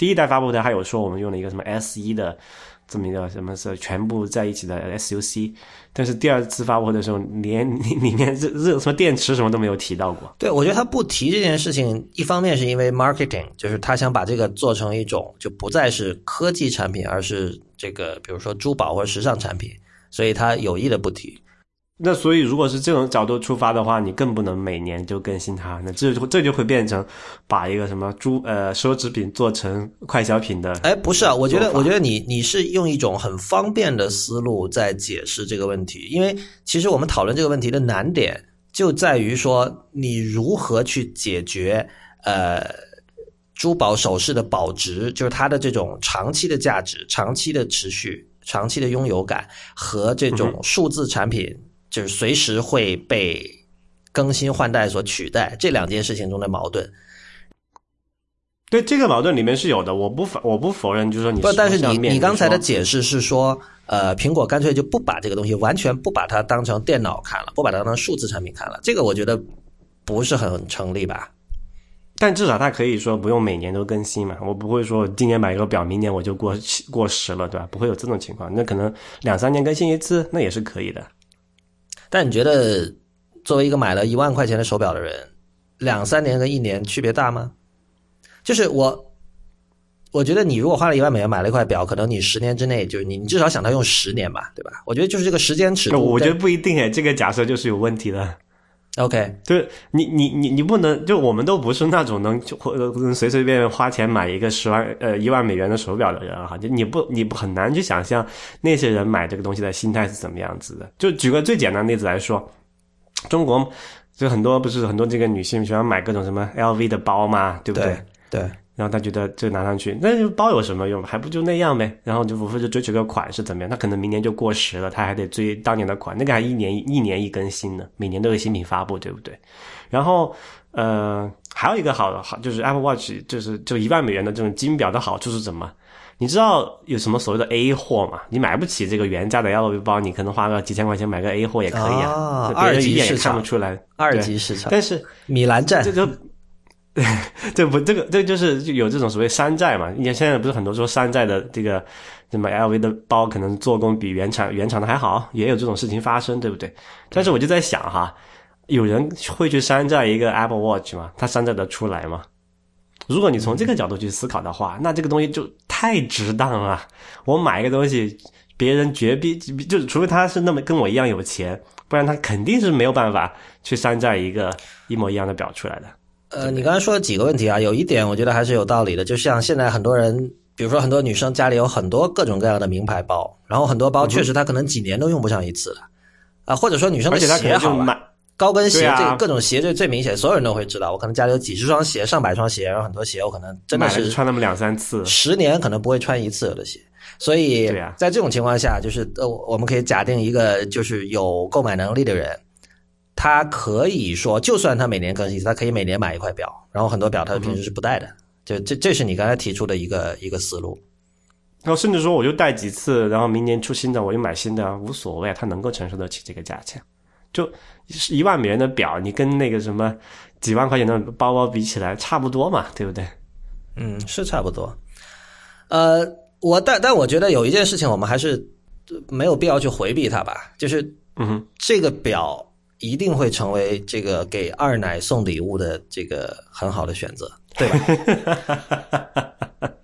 第一代发布的还有说我们用了一个什么 S 一的这么一个什么是全部在一起的 SUC，但是第二次发布的时候连里面热热什么电池什么都没有提到过。对，我觉得他不提这件事情，一方面是因为 marketing，就是他想把这个做成一种就不再是科技产品，而是这个比如说珠宝或者时尚产品，所以他有意的不提。那所以，如果是这种角度出发的话，你更不能每年就更新它。那这就这就会变成把一个什么珠呃奢侈品做成快消品的。哎，不是啊，我觉得我觉得你你是用一种很方便的思路在解释这个问题。因为其实我们讨论这个问题的难点就在于说，你如何去解决呃珠宝首饰的保值，就是它的这种长期的价值、长期的持续、长期的拥有感和这种数字产品。就是随时会被更新换代所取代，这两件事情中的矛盾。对这个矛盾里面是有的，我不否我不否认，就是说你不，但是你你刚才的解释是说，呃，苹果干脆就不把这个东西完全不把它当成电脑看了，不把它当成数字产品看了，这个我觉得不是很成立吧？但至少它可以说不用每年都更新嘛，我不会说今年买一个表，明年我就过过时了，对吧？不会有这种情况，那可能两三年更新一次，那也是可以的。但你觉得作为一个买了一万块钱的手表的人，两三年跟一年区别大吗？就是我，我觉得你如果花了一万美元买了一块表，可能你十年之内就是你，你至少想到用十年吧，对吧？我觉得就是这个时间尺度，我觉得不一定诶，这个假设就是有问题的。OK，就是你你你你不能，就我们都不是那种能或能随随便便花钱买一个十万呃一万美元的手表的人哈，就你不你不很难去想象那些人买这个东西的心态是怎么样子的。就举个最简单的例子来说，中国就很多不是很多这个女性喜欢买各种什么 LV 的包嘛，对不对？对。然后他觉得这拿上去，那就包有什么用？还不就那样呗。然后就无非就追求个款式怎么样？他可能明年就过时了，他还得追当年的款。那个还一年一年一更新呢，每年都有新品发布，对不对？然后呃，还有一个好的好就是 Apple Watch，就是就一万美元的这种金表的好处是什么？你知道有什么所谓的 A 货吗？你买不起这个原价的 LV 包，你可能花个几千块钱买个 A 货也可以啊。二级市场看不出来，二级市场。但是米兰站这 *laughs* 对。这不，这个这就是有这种所谓山寨嘛？你现在不是很多说山寨的这个什么 LV 的包，可能做工比原厂原厂的还好，也有这种事情发生，对不对？但是我就在想哈，有人会去山寨一个 Apple Watch 吗？他山寨得出来吗？如果你从这个角度去思考的话，那这个东西就太值当了。我买一个东西，别人绝逼就是除非他是那么跟我一样有钱，不然他肯定是没有办法去山寨一个一模一样的表出来的。呃，你刚才说了几个问题啊？有一点我觉得还是有道理的，就像现在很多人，比如说很多女生家里有很多各种各样的名牌包，然后很多包确实她可能几年都用不上一次的，啊，或者说女生的鞋好买高跟鞋这各种鞋最最明显，所有人都会知道，我可能家里有几十双鞋、上百双鞋，然后很多鞋我可能真的是穿那么两三次，十年可能不会穿一次有的鞋，所以在这种情况下，就是呃，我们可以假定一个就是有购买能力的人。他可以说，就算他每年更新，他可以每年买一块表，然后很多表他平时是不戴的。就这，这是你刚才提出的一个一个思路。然后甚至说，我就戴几次，然后明年出新的我就买新的，无所谓，他能够承受得起这个价钱。就一万美元的表，你跟那个什么几万块钱的包包比起来，差不多嘛，对不对？嗯，是差不多。呃，我但但我觉得有一件事情，我们还是没有必要去回避它吧，就是嗯，这个表。一定会成为这个给二奶送礼物的这个很好的选择，对吧？*laughs*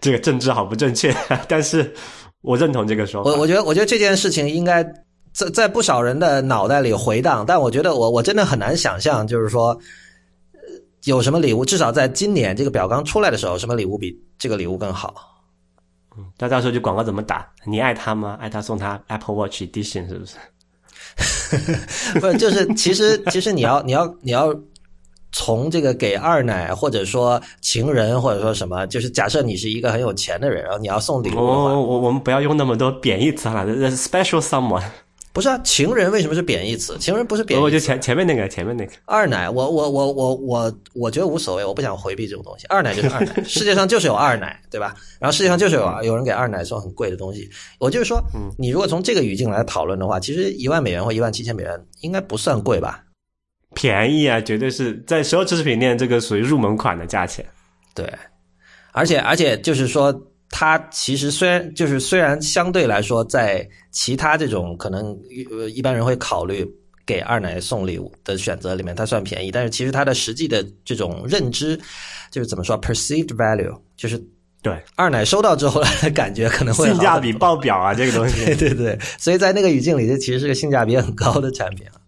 这个政治好不正确，*laughs* 但是我认同这个说法。我我觉得，我觉得这件事情应该在在不少人的脑袋里回荡，但我觉得我我真的很难想象，就是说，有什么礼物，至少在今年这个表刚出来的时候，什么礼物比这个礼物更好？嗯，那到时候就广告怎么打？你爱他吗？爱他送他 Apple Watch Edition 是不是？*laughs* 不是，就是其实其实你要你要你要从这个给二奶或者说情人或者说什么，就是假设你是一个很有钱的人，然后你要送礼物的话，我我们不要用那么多贬义词哈，special someone。不是啊，情人为什么是贬义词？情人不是贬义词。我就前前面那个，前面那个二奶，我我我我我我觉得无所谓，我不想回避这种东西。二奶就是 *laughs* 二奶，世界上就是有二奶，对吧？然后世界上就是有有人给二奶送很贵的东西。我就是说，你如果从这个语境来讨论的话，其实一万美元或一万七千美元应该不算贵吧？便宜啊，绝对是在所有奢侈品店这个属于入门款的价钱。对，而且而且就是说。它其实虽然就是虽然相对来说，在其他这种可能呃一般人会考虑给二奶送礼物的选择里面，它算便宜，但是其实它的实际的这种认知，就是怎么说，perceived value，就是对二奶收到之后的感觉可能会性价比爆表啊，这个东西，对对对，所以在那个语境里，这其实是个性价比很高的产品啊。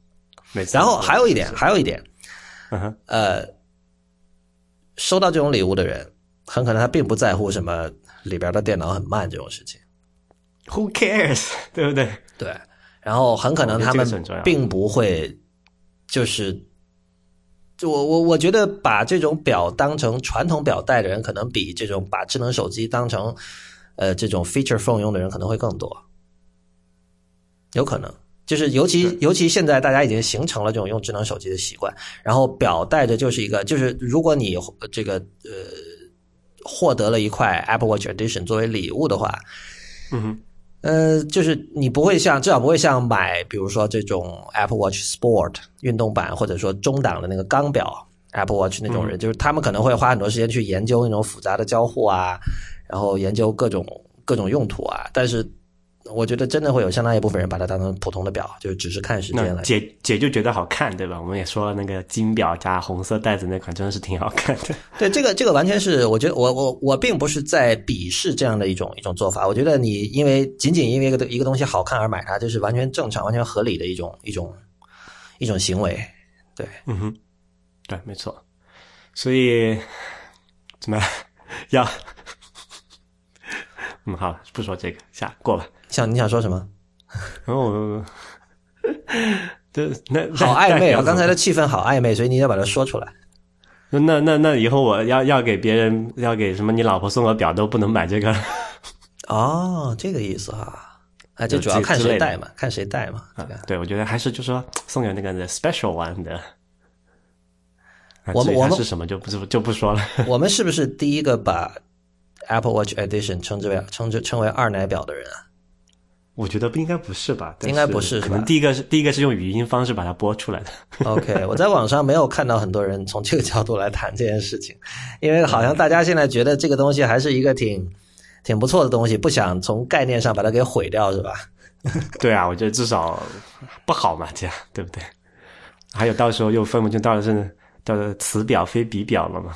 没错。然后还有一点，还有一点，呃，收到这种礼物的人，很可能他并不在乎什么。里边的电脑很慢这种事情，Who cares？*laughs* 对不对？对，然后很可能他们并不会，就是，就我我我觉得把这种表当成传统表带的人，可能比这种把智能手机当成呃这种 feature phone 用的人可能会更多，有可能就是尤其尤其现在大家已经形成了这种用智能手机的习惯，然后表带着就是一个就是如果你这个呃。获得了一块 Apple Watch Edition 作为礼物的话，嗯，呃，就是你不会像，至少不会像买，比如说这种 Apple Watch Sport 运动版，或者说中档的那个钢表 Apple Watch 那种人，就是他们可能会花很多时间去研究那种复杂的交互啊，然后研究各种各种用途啊，但是。我觉得真的会有相当一部分人把它当成普通的表，就只是看时间了。姐姐就觉得好看，对吧？我们也说了，那个金表加红色带子那款真的是挺好看的。*laughs* 对，这个这个完全是，我觉得我我我并不是在鄙视这样的一种一种做法。我觉得你因为仅仅因为一个一个东西好看而买它，这是完全正常、完全合理的一种一种一种行为。对，嗯哼，对，没错。所以怎么 *laughs* 要？嗯，好，不说这个，下过吧。想你想说什么？然后我，这那 *laughs* 好暧昧啊！刚才的气氛好暧昧，所以你要把它说出来。那那那以后我要要给别人要给什么你老婆送个表都不能买这个。哦，这个意思哈。啊，就主要看谁戴嘛，看谁戴嘛。对，我觉得还是就说送给那个 special one 的。我们我们是什么就不就不说了。我们是不是第一个把 Apple Watch Edition 称之为称之称为二奶表的人啊？我觉得不应该不是吧？应该不是，可能第一个是第一个是用语音方式把它播出来的。OK，*laughs* 我在网上没有看到很多人从这个角度来谈这件事情，因为好像大家现在觉得这个东西还是一个挺挺不错的东西，不想从概念上把它给毁掉，是吧？*laughs* 对啊，我觉得至少不好嘛，这样对不对？还有到时候又分不清到底是叫做此表非彼表了嘛？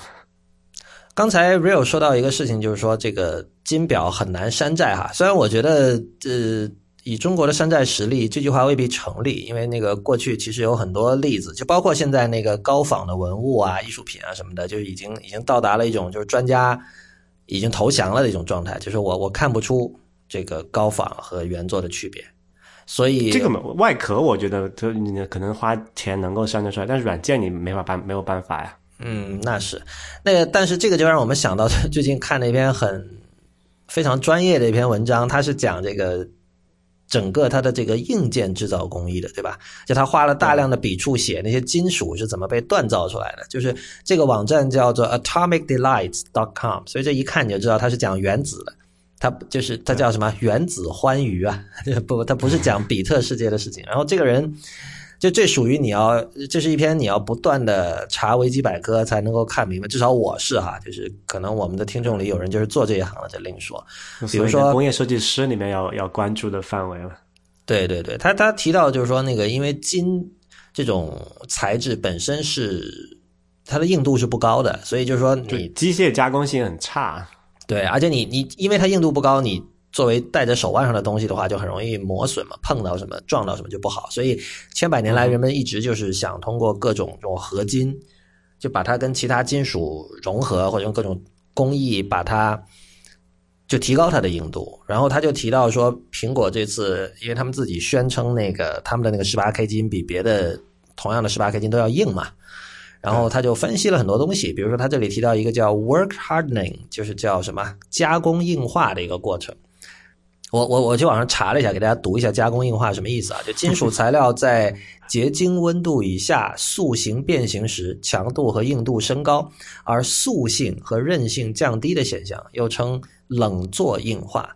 刚才 Real 说到一个事情，就是说这个金表很难山寨哈。虽然我觉得，呃，以中国的山寨实力，这句话未必成立，因为那个过去其实有很多例子，就包括现在那个高仿的文物啊、艺术品啊什么的，就已经已经到达了一种就是专家已经投降了的一种状态，就是我我看不出这个高仿和原作的区别。所以这个外壳，我觉得就你可能花钱能够山寨出来，但是软件你没法办，没有办法呀。嗯，那是，那个，但是这个就让我们想到最近看了一篇很非常专业的一篇文章，它是讲这个整个它的这个硬件制造工艺的，对吧？就他花了大量的笔触写那些金属是怎么被锻造出来的，就是这个网站叫做 atomicdelights.com，所以这一看你就知道它是讲原子的，它就是它叫什么原子欢愉啊，*laughs* 不，它不是讲比特世界的事情。然后这个人。就这属于你要，这是一篇你要不断的查维基百科才能够看明白，至少我是哈，就是可能我们的听众里有人就是做这一行的，就另说。比如说工业设计师里面要要关注的范围了。对对对，他他提到就是说那个，因为金这种材质本身是它的硬度是不高的，所以就是说你机械加工性很差。对，而且你你因为它硬度不高，你。作为戴在手腕上的东西的话，就很容易磨损嘛，碰到什么撞到什么就不好。所以千百年来，人们一直就是想通过各种这种合金，就把它跟其他金属融合，或者用各种工艺把它就提高它的硬度。然后他就提到说，苹果这次，因为他们自己宣称那个他们的那个十八 K 金比别的同样的十八 K 金都要硬嘛，然后他就分析了很多东西，比如说他这里提到一个叫 work hardening，就是叫什么加工硬化的一个过程。我我我去网上查了一下，给大家读一下加工硬化什么意思啊？就金属材料在结晶温度以下塑形变形时，强度和硬度升高，而塑性和韧性降低的现象，又称冷作硬化。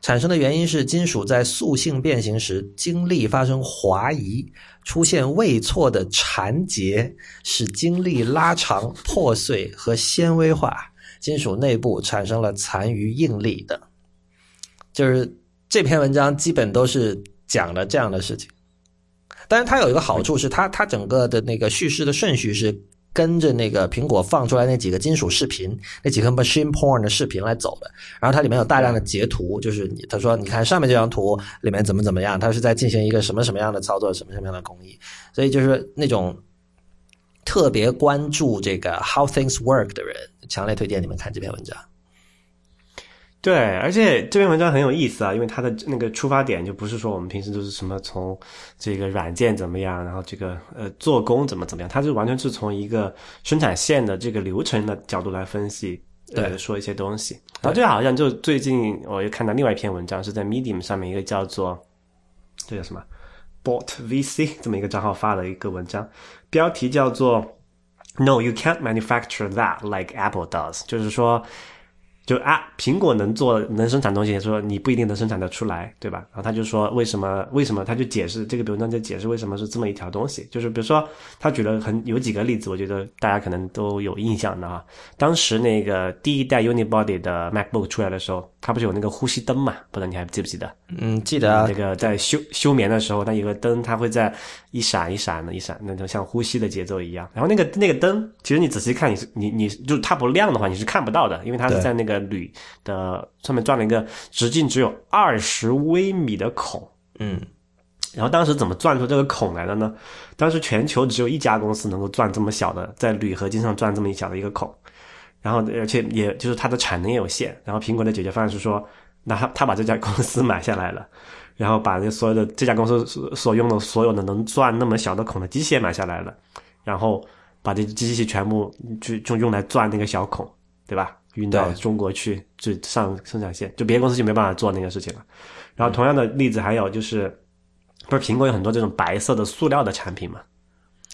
产生的原因是金属在塑性变形时，晶粒发生滑移，出现未错的缠结，使晶粒拉长、破碎和纤维化，金属内部产生了残余应力等。就是这篇文章基本都是讲了这样的事情，但是它有一个好处是，它它整个的那个叙事的顺序是跟着那个苹果放出来那几个金属视频，那几个 machine porn 的视频来走的。然后它里面有大量的截图，就是你他说你看上面这张图里面怎么怎么样，它是在进行一个什么什么样的操作，什么什么样的工艺。所以就是那种特别关注这个 how things work 的人，强烈推荐你们看这篇文章。对，而且这篇文章很有意思啊，因为它的那个出发点就不是说我们平时都是什么从这个软件怎么样，然后这个呃做工怎么怎么样，它是完全是从一个生产线的这个流程的角度来分析，对，说一些东西。然后这好像就最近我又看到另外一篇文章，是在 Medium 上面一个叫做这叫什么 Bot VC 这么一个账号发的一个文章，标题叫做 No, you can't manufacture that like Apple does，就是说。就啊，苹果能做能生产东西，说你不一定能生产得出来，对吧？然后他就说为什么为什么？他就解释这个文章就解释为什么是这么一条东西，就是比如说他举了很有几个例子，我觉得大家可能都有印象的啊。当时那个第一代 Unibody 的 MacBook 出来的时候，它不是有那个呼吸灯嘛？不知道你还记不记得？嗯，记得啊。那个在休休眠的时候，它有个灯，它会在一闪一闪的，一闪那种像呼吸的节奏一样。然后那个那个灯，其实你仔细看，你是你你就是它不亮的话，你是看不到的，因为它是在那个铝的。呃，上面钻了一个直径只有二十微米的孔，嗯，然后当时怎么钻出这个孔来的呢？当时全球只有一家公司能够钻这么小的，在铝合金上钻这么一小的一个孔，然后而且也就是它的产能也有限，然后苹果的解决方案是说，那他他把这家公司买下来了，然后把那所有的这家公司所所用的所有的能钻那么小的孔的机械买下来了，然后把这机器全部就就用来钻那个小孔，对吧？运到中国去，就上生产线，就别的公司就没办法做那个事情了。然后同样的例子还有就是，不是苹果有很多这种白色的塑料的产品嘛？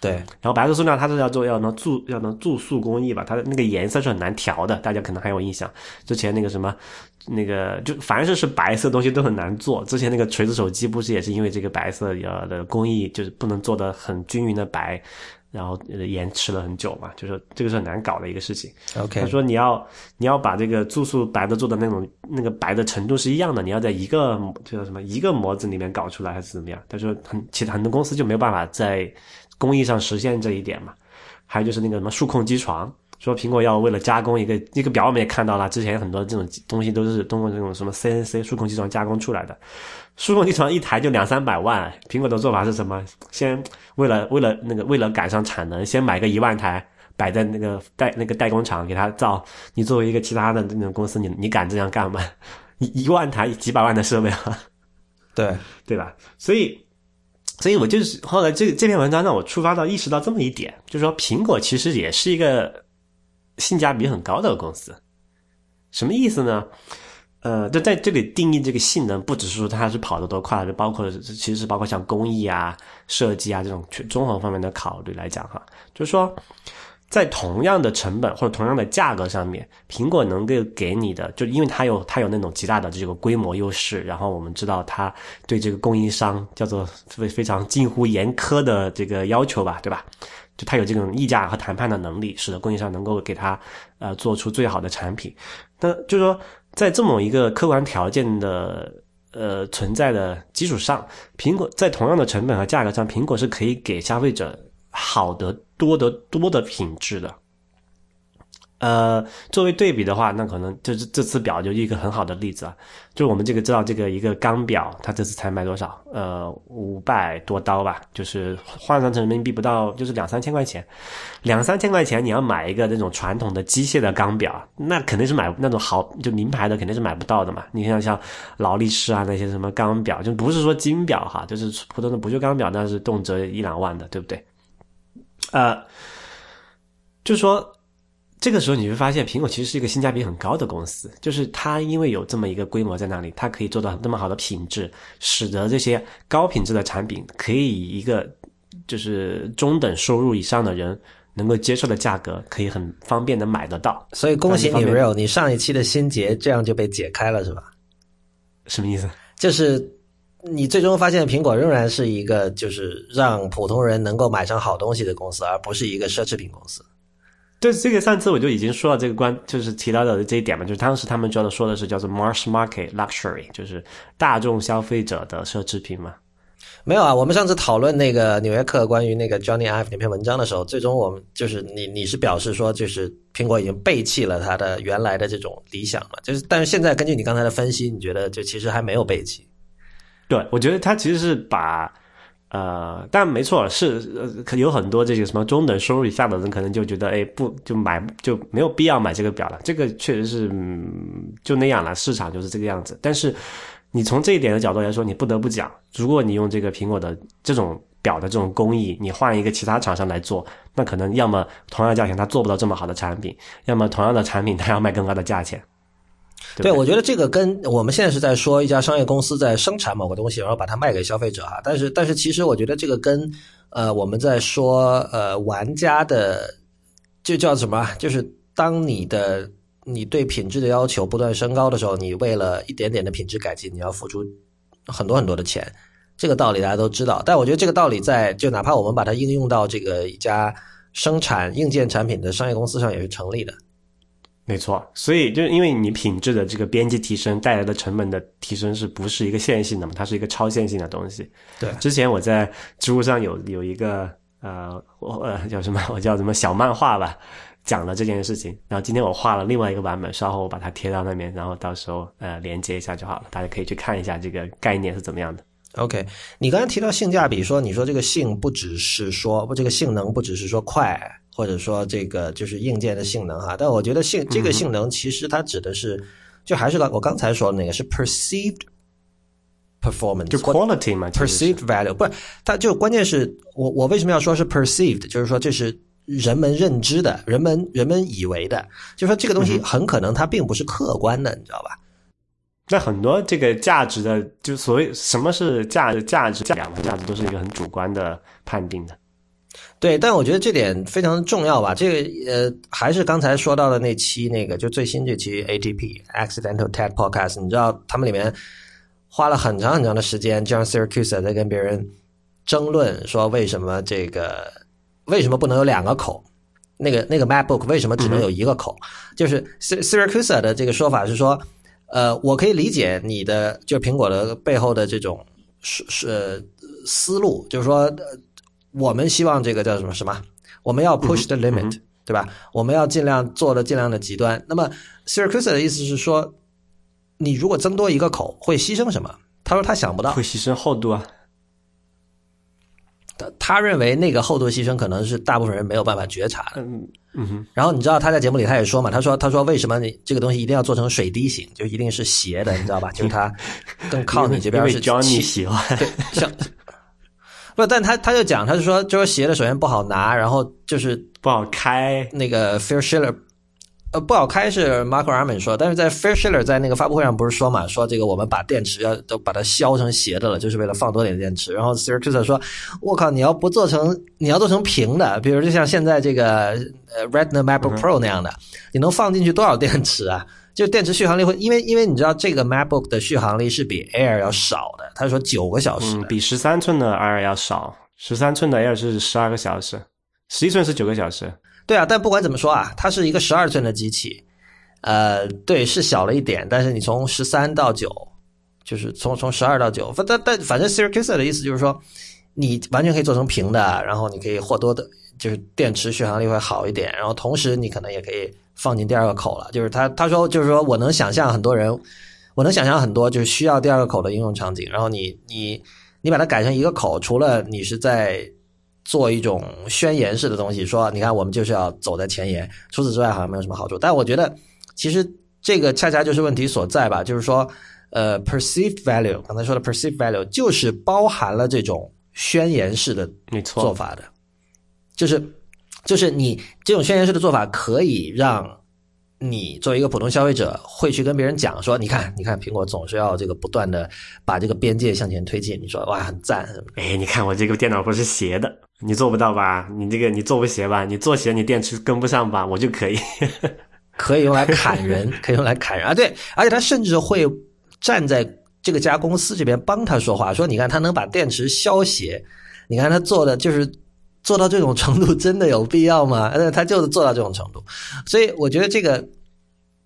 对。然后白色塑料它是要做要能注要能注塑工艺吧？它的那个颜色是很难调的，大家可能还有印象。之前那个什么，那个就凡是是白色东西都很难做。之前那个锤子手机不是也是因为这个白色的工艺就是不能做的很均匀的白。然后延迟了很久嘛，就是这个是很难搞的一个事情。OK，他说你要你要把这个注塑白的做的那种那个白的程度是一样的，你要在一个叫什么一个模子里面搞出来还是怎么样？他说很其他很多公司就没有办法在工艺上实现这一点嘛。还有就是那个什么数控机床。说苹果要为了加工一个一个表，我们也看到了，之前很多这种东西都是通过这种什么 CNC 数控机床加工出来的。数控机床一台就两三百万，苹果的做法是什么？先为了为了那个为了赶上产能，先买个一万台摆在那个代那个代工厂给他造。你作为一个其他的那种公司，你你敢这样干吗？一一万台几百万的设备啊，对对吧？所以所以我就是后来这这篇文章让我触发到意识到这么一点，就是说苹果其实也是一个。性价比很高的公司，什么意思呢？呃，就在这里定义这个性能，不只是说它是跑得多快，就包括其实包括像工艺啊、设计啊这种综合方面的考虑来讲哈。就是说，在同样的成本或者同样的价格上面，苹果能够给你的，就因为它有它有那种极大的这个规模优势，然后我们知道它对这个供应商叫做非非常近乎严苛的这个要求吧，对吧？就他有这种议价和谈判的能力，使得供应商能够给他呃做出最好的产品。那就是说，在这么一个客观条件的呃存在的基础上，苹果在同样的成本和价格上，苹果是可以给消费者好得多得多的品质的。呃，作为对比的话，那可能这这次表就一个很好的例子啊。就我们这个知道，这个一个钢表，它这次才卖多少？呃，五百多刀吧，就是换算成人民币不到，就是两三千块钱。两三千块钱，你要买一个那种传统的机械的钢表，那肯定是买那种好就名牌的，肯定是买不到的嘛。你像像劳力士啊那些什么钢表，就不是说金表哈，就是普通的不锈钢表，那是动辄一两万的，对不对？呃，就说。这个时候你会发现，苹果其实是一个性价比很高的公司，就是它因为有这么一个规模在那里，它可以做到那么好的品质，使得这些高品质的产品可以以一个就是中等收入以上的人能够接受的价格，可以很方便的买得到。所以恭喜你，Real，你上一期的心结这样就被解开了，是吧？什么意思？就是你最终发现，苹果仍然是一个就是让普通人能够买上好东西的公司，而不是一个奢侈品公司。对这个上次我就已经说到这个关，就是提到的这一点嘛，就是当时他们主要说的是叫做 mass market luxury，就是大众消费者的奢侈品嘛。没有啊，我们上次讨论那个《纽约客》关于那个 Johnny Ive 那篇文章的时候，最终我们就是你你是表示说，就是苹果已经背弃了它的原来的这种理想嘛？就是但是现在根据你刚才的分析，你觉得就其实还没有背弃？对，我觉得他其实是把。呃，但没错，是，有很多这个什么中等收入以下的人，可能就觉得，哎，不就买就没有必要买这个表了。这个确实是嗯就那样了，市场就是这个样子。但是你从这一点的角度来说，你不得不讲，如果你用这个苹果的这种表的这种工艺，你换一个其他厂商来做，那可能要么同样价钱他做不到这么好的产品，要么同样的产品他要卖更高的价钱。对，我觉得这个跟我们现在是在说一家商业公司在生产某个东西，然后把它卖给消费者哈。但是，但是其实我觉得这个跟呃我们在说呃玩家的就叫什么，就是当你的你对品质的要求不断升高的时候，你为了一点点的品质改进，你要付出很多很多的钱。这个道理大家都知道，但我觉得这个道理在就哪怕我们把它应用到这个一家生产硬件产品的商业公司上也是成立的。没错，所以就是因为你品质的这个边际提升带来的成本的提升，是不是一个线性的嘛？它是一个超线性的东西。对，之前我在知乎上有有一个呃，我呃叫什么？我叫什么小漫画吧，讲了这件事情。然后今天我画了另外一个版本，稍后我把它贴到那边，然后到时候呃连接一下就好了，大家可以去看一下这个概念是怎么样的。OK，你刚才提到性价比，说你说这个性不只是说这个性能不只是说快。或者说这个就是硬件的性能哈，但我觉得性这个性能其实它指的是，就还是我刚才说的那个是 perceived performance，就 quality 嘛，perceived value 不是，它就关键是我我为什么要说是 perceived，就是说这是人们认知的，人们人们以为的，就说这个东西很可能它并不是客观的，你知道吧？那很多这个价值的，就所谓什么是价值，价值两个价值都是一个很主观的判定的。对，但我觉得这点非常重要吧。这个呃，还是刚才说到的那期那个，就最新这期 ATP Accidental TED Podcast，你知道他们里面花了很长很长的时间，John Siracusa 在跟别人争论说为什么这个为什么不能有两个口？那个那个 MacBook 为什么只能有一个口？就是 Siracusa 的这个说法是说，呃，我可以理解你的，就苹果的背后的这种是是思路，就是说。我们希望这个叫什么什么？我们要 push the limit，对吧？我们要尽量做的尽量的极端。那么 Siracusa 的意思是说，你如果增多一个口，会牺牲什么？他说他想不到，会牺牲厚度啊。他他认为那个厚度牺牲可能是大部分人没有办法觉察的。嗯嗯哼。然后你知道他在节目里他也说嘛，他说他说为什么你这个东西一定要做成水滴形，就一定是斜的，你知道吧？*laughs* 就是它更靠你这边是。教你喜欢。对，像。不，但他他就讲，他就说，就说斜的首先不好拿，然后就是不好开。那个 Fair Schiller，呃，不好开是 Mark Arman 说，但是在 Fair Schiller 在那个发布会上不是说嘛，说这个我们把电池要都把它削成斜的了，就是为了放多点电池。然后 Siracusa 说，我靠，你要不做成，你要做成平的，比如就像现在这个呃 Retina MacBook Pro 那样的，你能放进去多少电池啊？就电池续航力会，因为因为你知道这个 MacBook 的续航力是比 Air 要少的，他说九个小时，比十三寸的 Air 要少，十三寸的 Air 是十二个小时，十一寸是九个小时。对啊，但不管怎么说啊，它是一个十二寸的机器，呃，对，是小了一点，但是你从十三到九，就是从从十二到九，但但反正 Siracusa 的意思就是说，你完全可以做成平的，然后你可以或多的，就是电池续航力会好一点，然后同时你可能也可以。放进第二个口了，就是他他说就是说我能想象很多人，我能想象很多就是需要第二个口的应用场景。然后你你你把它改成一个口，除了你是在做一种宣言式的东西，说你看我们就是要走在前沿，除此之外好像没有什么好处。但我觉得其实这个恰恰就是问题所在吧，就是说呃，perceived value，刚才说的 perceived value 就是包含了这种宣言式的做法的，就是。就是你这种宣言式的做法，可以让你作为一个普通消费者，会去跟别人讲说：“你看，你看，苹果总是要这个不断的把这个边界向前推进。”你说哇，很赞。哎，你看我这个电脑不是斜的，你做不到吧？你这个你做不斜吧？你做斜，你电池跟不上吧？我就可以，*laughs* 可以用来砍人，可以用来砍人啊！对，而且他甚至会站在这个家公司这边帮他说话，说：“你看，他能把电池削斜，你看他做的就是。”做到这种程度真的有必要吗？*laughs* 呃，他就是做到这种程度，所以我觉得这个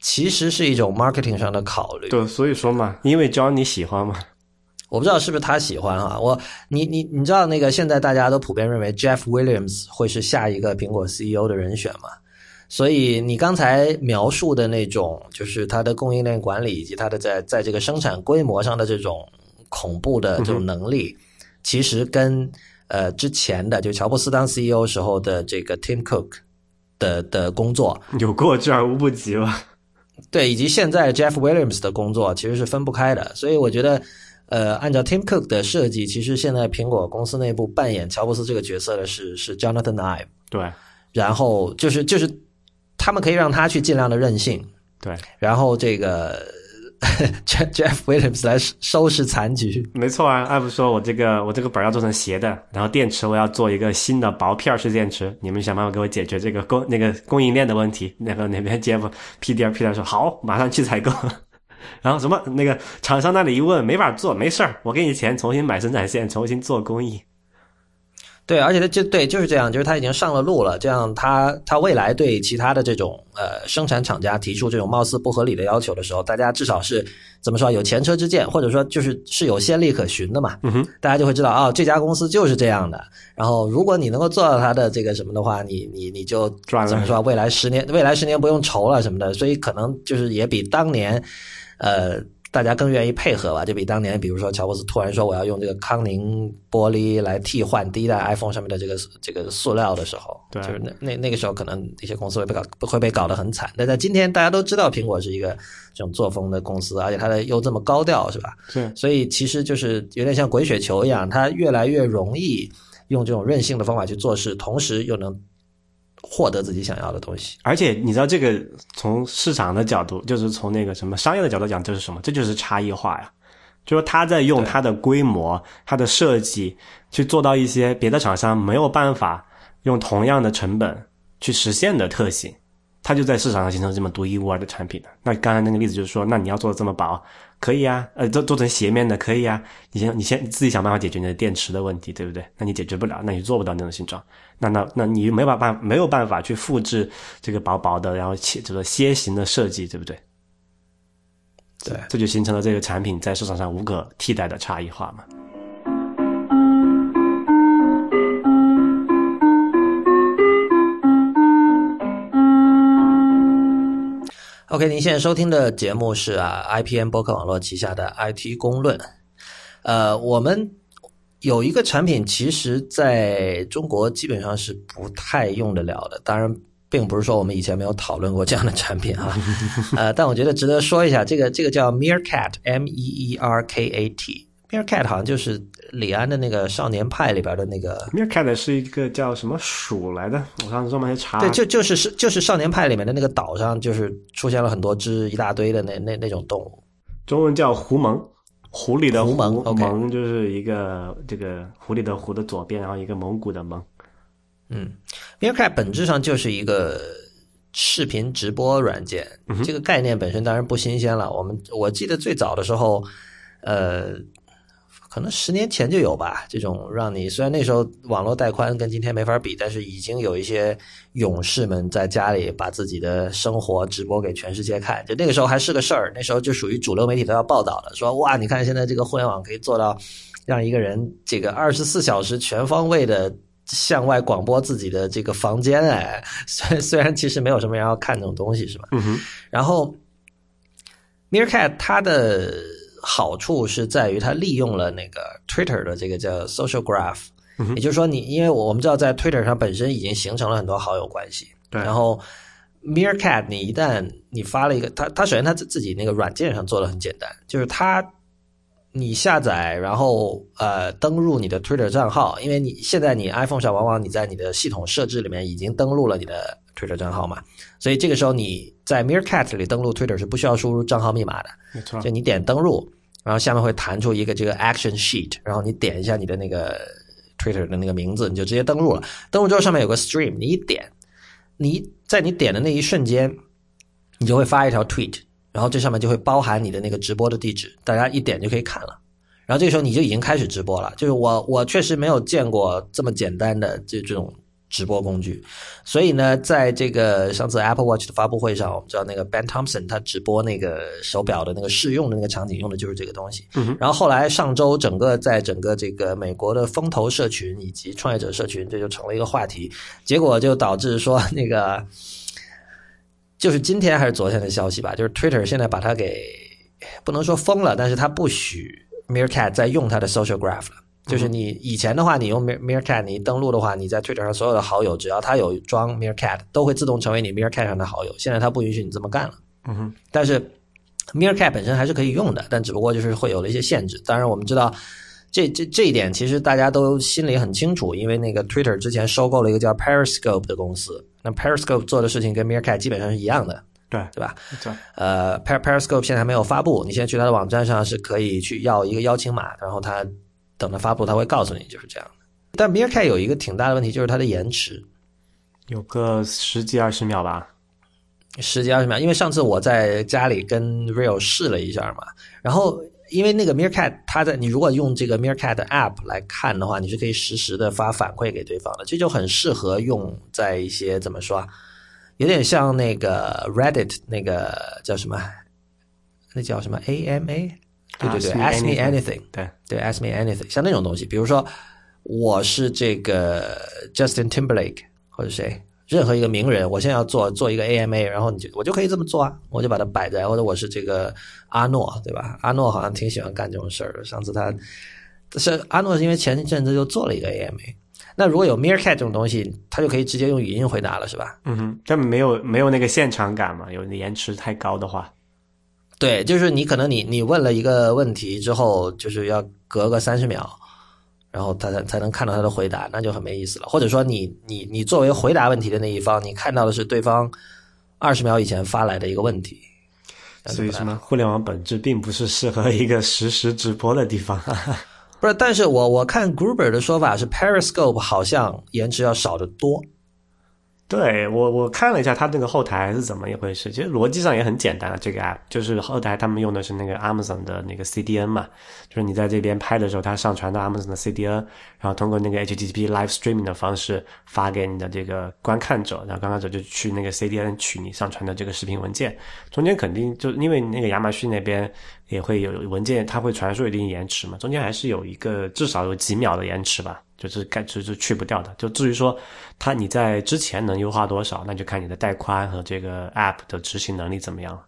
其实是一种 marketing 上的考虑。对，所以说嘛，因为 John 你喜欢嘛，我不知道是不是他喜欢啊。我，你你你知道那个现在大家都普遍认为 Jeff Williams 会是下一个苹果 CEO 的人选嘛？所以你刚才描述的那种，就是他的供应链管理以及他的在在这个生产规模上的这种恐怖的这种能力，其实跟。呃，之前的就乔布斯当 CEO 时候的这个 Tim Cook 的的工作有过之而无不及吧？对，以及现在 Jeff Williams 的工作其实是分不开的。所以我觉得，呃，按照 Tim Cook 的设计，其实现在苹果公司内部扮演乔布斯这个角色的是是 Jonathan Ive。对，然后就是就是他们可以让他去尽量的任性。对，然后这个 *laughs* Jeff Jeff Williams 来收拾残局。没错啊，艾弗说我这个我这个本要做成斜的，然后电池我要做一个新的薄片式电池，你们想办法给我解决这个供那个供应链的问题。那个那边 Jeff P D R P D R 说好，马上去采购。*laughs* 然后什么那个厂商那里一问没法做，没事儿，我给你钱重新买生产线，重新做工艺。对，而且他就对就是这样，就是他已经上了路了。这样，他他未来对其他的这种呃生产厂家提出这种貌似不合理的要求的时候，大家至少是怎么说有前车之鉴，或者说就是是有先例可循的嘛。嗯哼，大家就会知道哦，这家公司就是这样的。然后，如果你能够做到他的这个什么的话，你你你就赚了怎么说？未来十年，未来十年不用愁了什么的。所以可能就是也比当年，呃。大家更愿意配合吧，就比当年，比如说乔布斯突然说我要用这个康宁玻璃来替换第一代 iPhone 上面的这个这个塑料的时候，对，就是那那那个时候可能一些公司会被搞会被搞得很惨。但在今天，大家都知道苹果是一个这种作风的公司，而且它的又这么高调，是吧？是，所以其实就是有点像滚雪球一样，它越来越容易用这种任性的方法去做事，同时又能。获得自己想要的东西，而且你知道这个从市场的角度，就是从那个什么商业的角度讲，这是什么？这就是差异化呀。就是他在用他的规模、他的设计去做到一些别的厂商没有办法用同样的成本去实现的特性。他就在市场上形成这么独一无二的产品的。那刚才那个例子就是说，那你要做的这么薄，可以啊，呃，做做成斜面的可以啊。你先你先自己想办法解决你的电池的问题，对不对？那你解决不了，那你做不到那种形状。那那那你没办法没有办法去复制这个薄薄的，然后切这个楔形的设计，对不对？对，这就形成了这个产品在市场上无可替代的差异化嘛。OK，您现在收听的节目是啊，IPN 博客网络旗下的 IT 公论。呃，我们有一个产品，其实在中国基本上是不太用得了的。当然，并不是说我们以前没有讨论过这样的产品啊。*laughs* 呃，但我觉得值得说一下，这个这个叫 Meerkat，M E E R K A T。Meerkat 好像就是李安的那个《少年派》里边的那个。Meerkat 是一个叫什么鼠来的？我上次专门去查。对，就就是是就是《少年派》里面的那个岛上，就是出现了很多只一大堆的那那那种动物。中文叫狐獴，狐狸的狐蒙，蒙就是一个这个狐狸的狐的左边，然后一个蒙古的蒙。嗯，Meerkat 本质上就是一个视频直播软件，这个概念本身当然不新鲜了。我们我记得最早的时候，呃。可能十年前就有吧，这种让你虽然那时候网络带宽跟今天没法比，但是已经有一些勇士们在家里把自己的生活直播给全世界看，就那个时候还是个事儿，那时候就属于主流媒体都要报道了，说哇，你看现在这个互联网可以做到让一个人这个二十四小时全方位的向外广播自己的这个房间，哎，虽虽然其实没有什么人要看这种东西，是吧？嗯哼。然后，Meerkat 它的。好处是在于它利用了那个 Twitter 的这个叫 Social Graph，也就是说，你因为我们知道在 Twitter 上本身已经形成了很多好友关系，对。然后 Meerkat，你一旦你发了一个，它它首先它自自己那个软件上做的很简单，就是它你下载然后呃登录你的 Twitter 账号，因为你现在你 iPhone 上往往你在你的系统设置里面已经登录了你的 Twitter 账号嘛，所以这个时候你在 Meerkat 里登录 Twitter 是不需要输入账号密码的，没错。就你点登录。然后下面会弹出一个这个 action sheet，然后你点一下你的那个 Twitter 的那个名字，你就直接登录了。登录之后上面有个 stream，你一点，你在你点的那一瞬间，你就会发一条 tweet，然后这上面就会包含你的那个直播的地址，大家一点就可以看了。然后这个时候你就已经开始直播了。就是我我确实没有见过这么简单的这这种。直播工具，所以呢，在这个上次 Apple Watch 的发布会上，我们知道那个 Ben Thompson 他直播那个手表的那个试用的那个场景用的就是这个东西。然后后来上周整个在整个这个美国的风投社群以及创业者社群，这就成了一个话题。结果就导致说那个就是今天还是昨天的消息吧，就是 Twitter 现在把它给不能说封了，但是它不许 Meerkat 再用它的 Social Graph 了。就是你以前的话，你用 Meerkat，你登录的话，你在 Twitter 上所有的好友，只要他有装 Meerkat，都会自动成为你 Meerkat 上的好友。现在他不允许你这么干了。嗯哼。但是 Meerkat 本身还是可以用的，但只不过就是会有了一些限制。当然，我们知道这这这一点，其实大家都心里很清楚，因为那个 Twitter 之前收购了一个叫 Periscope 的公司，那 Periscope 做的事情跟 Meerkat 基本上是一样的，对对吧？对，呃，Per Periscope 现在还没有发布，你现在去它的网站上是可以去要一个邀请码，然后它等它发布，它会告诉你就是这样的。但 Meerkat 有一个挺大的问题，就是它的延迟，有个十几二十秒吧。十几二十秒。因为上次我在家里跟 Real 试了一下嘛，然后因为那个 Meerkat 它在你如果用这个 Meerkat 的 App 来看的话，你是可以实时的发反馈给对方的，这就很适合用在一些怎么说啊，有点像那个 Reddit 那个叫什么，那叫什么 AMA。对对对 Ask，Ask me anything，对对，Ask me anything，像那种东西，比如说我是这个 Justin Timberlake 或者谁，任何一个名人，我现在要做做一个 AMA，然后你就我就可以这么做啊，我就把它摆在，或者我是这个阿诺，对吧？阿诺好像挺喜欢干这种事儿的，上次他是阿诺是因为前一阵子就做了一个 AMA，那如果有 Meerkat 这种东西，他就可以直接用语音回答了，是吧？嗯哼，但没有没有那个现场感嘛，有延迟太高的话。对，就是你可能你你问了一个问题之后，就是要隔个三十秒，然后他才才能看到他的回答，那就很没意思了。或者说你你你作为回答问题的那一方，你看到的是对方二十秒以前发来的一个问题，所以什么互联网本质并不是适合一个实时直播的地方。*laughs* 不是，但是我我看 Gruber 的说法是 Periscope 好像延迟要少得多。对我我看了一下它那个后台是怎么一回事，其实逻辑上也很简单啊。这个 app 就是后台他们用的是那个 Amazon 的那个 CDN 嘛，就是你在这边拍的时候，它上传到 Amazon 的 CDN，然后通过那个 HTTP live streaming 的方式发给你的这个观看者，然后观看者就去那个 CDN 取你上传的这个视频文件，中间肯定就因为那个亚马逊那边也会有文件，它会传输一定延迟嘛，中间还是有一个至少有几秒的延迟吧。就是该就是去不掉的。就至于说，它你在之前能优化多少，那就看你的带宽和这个 App 的执行能力怎么样了。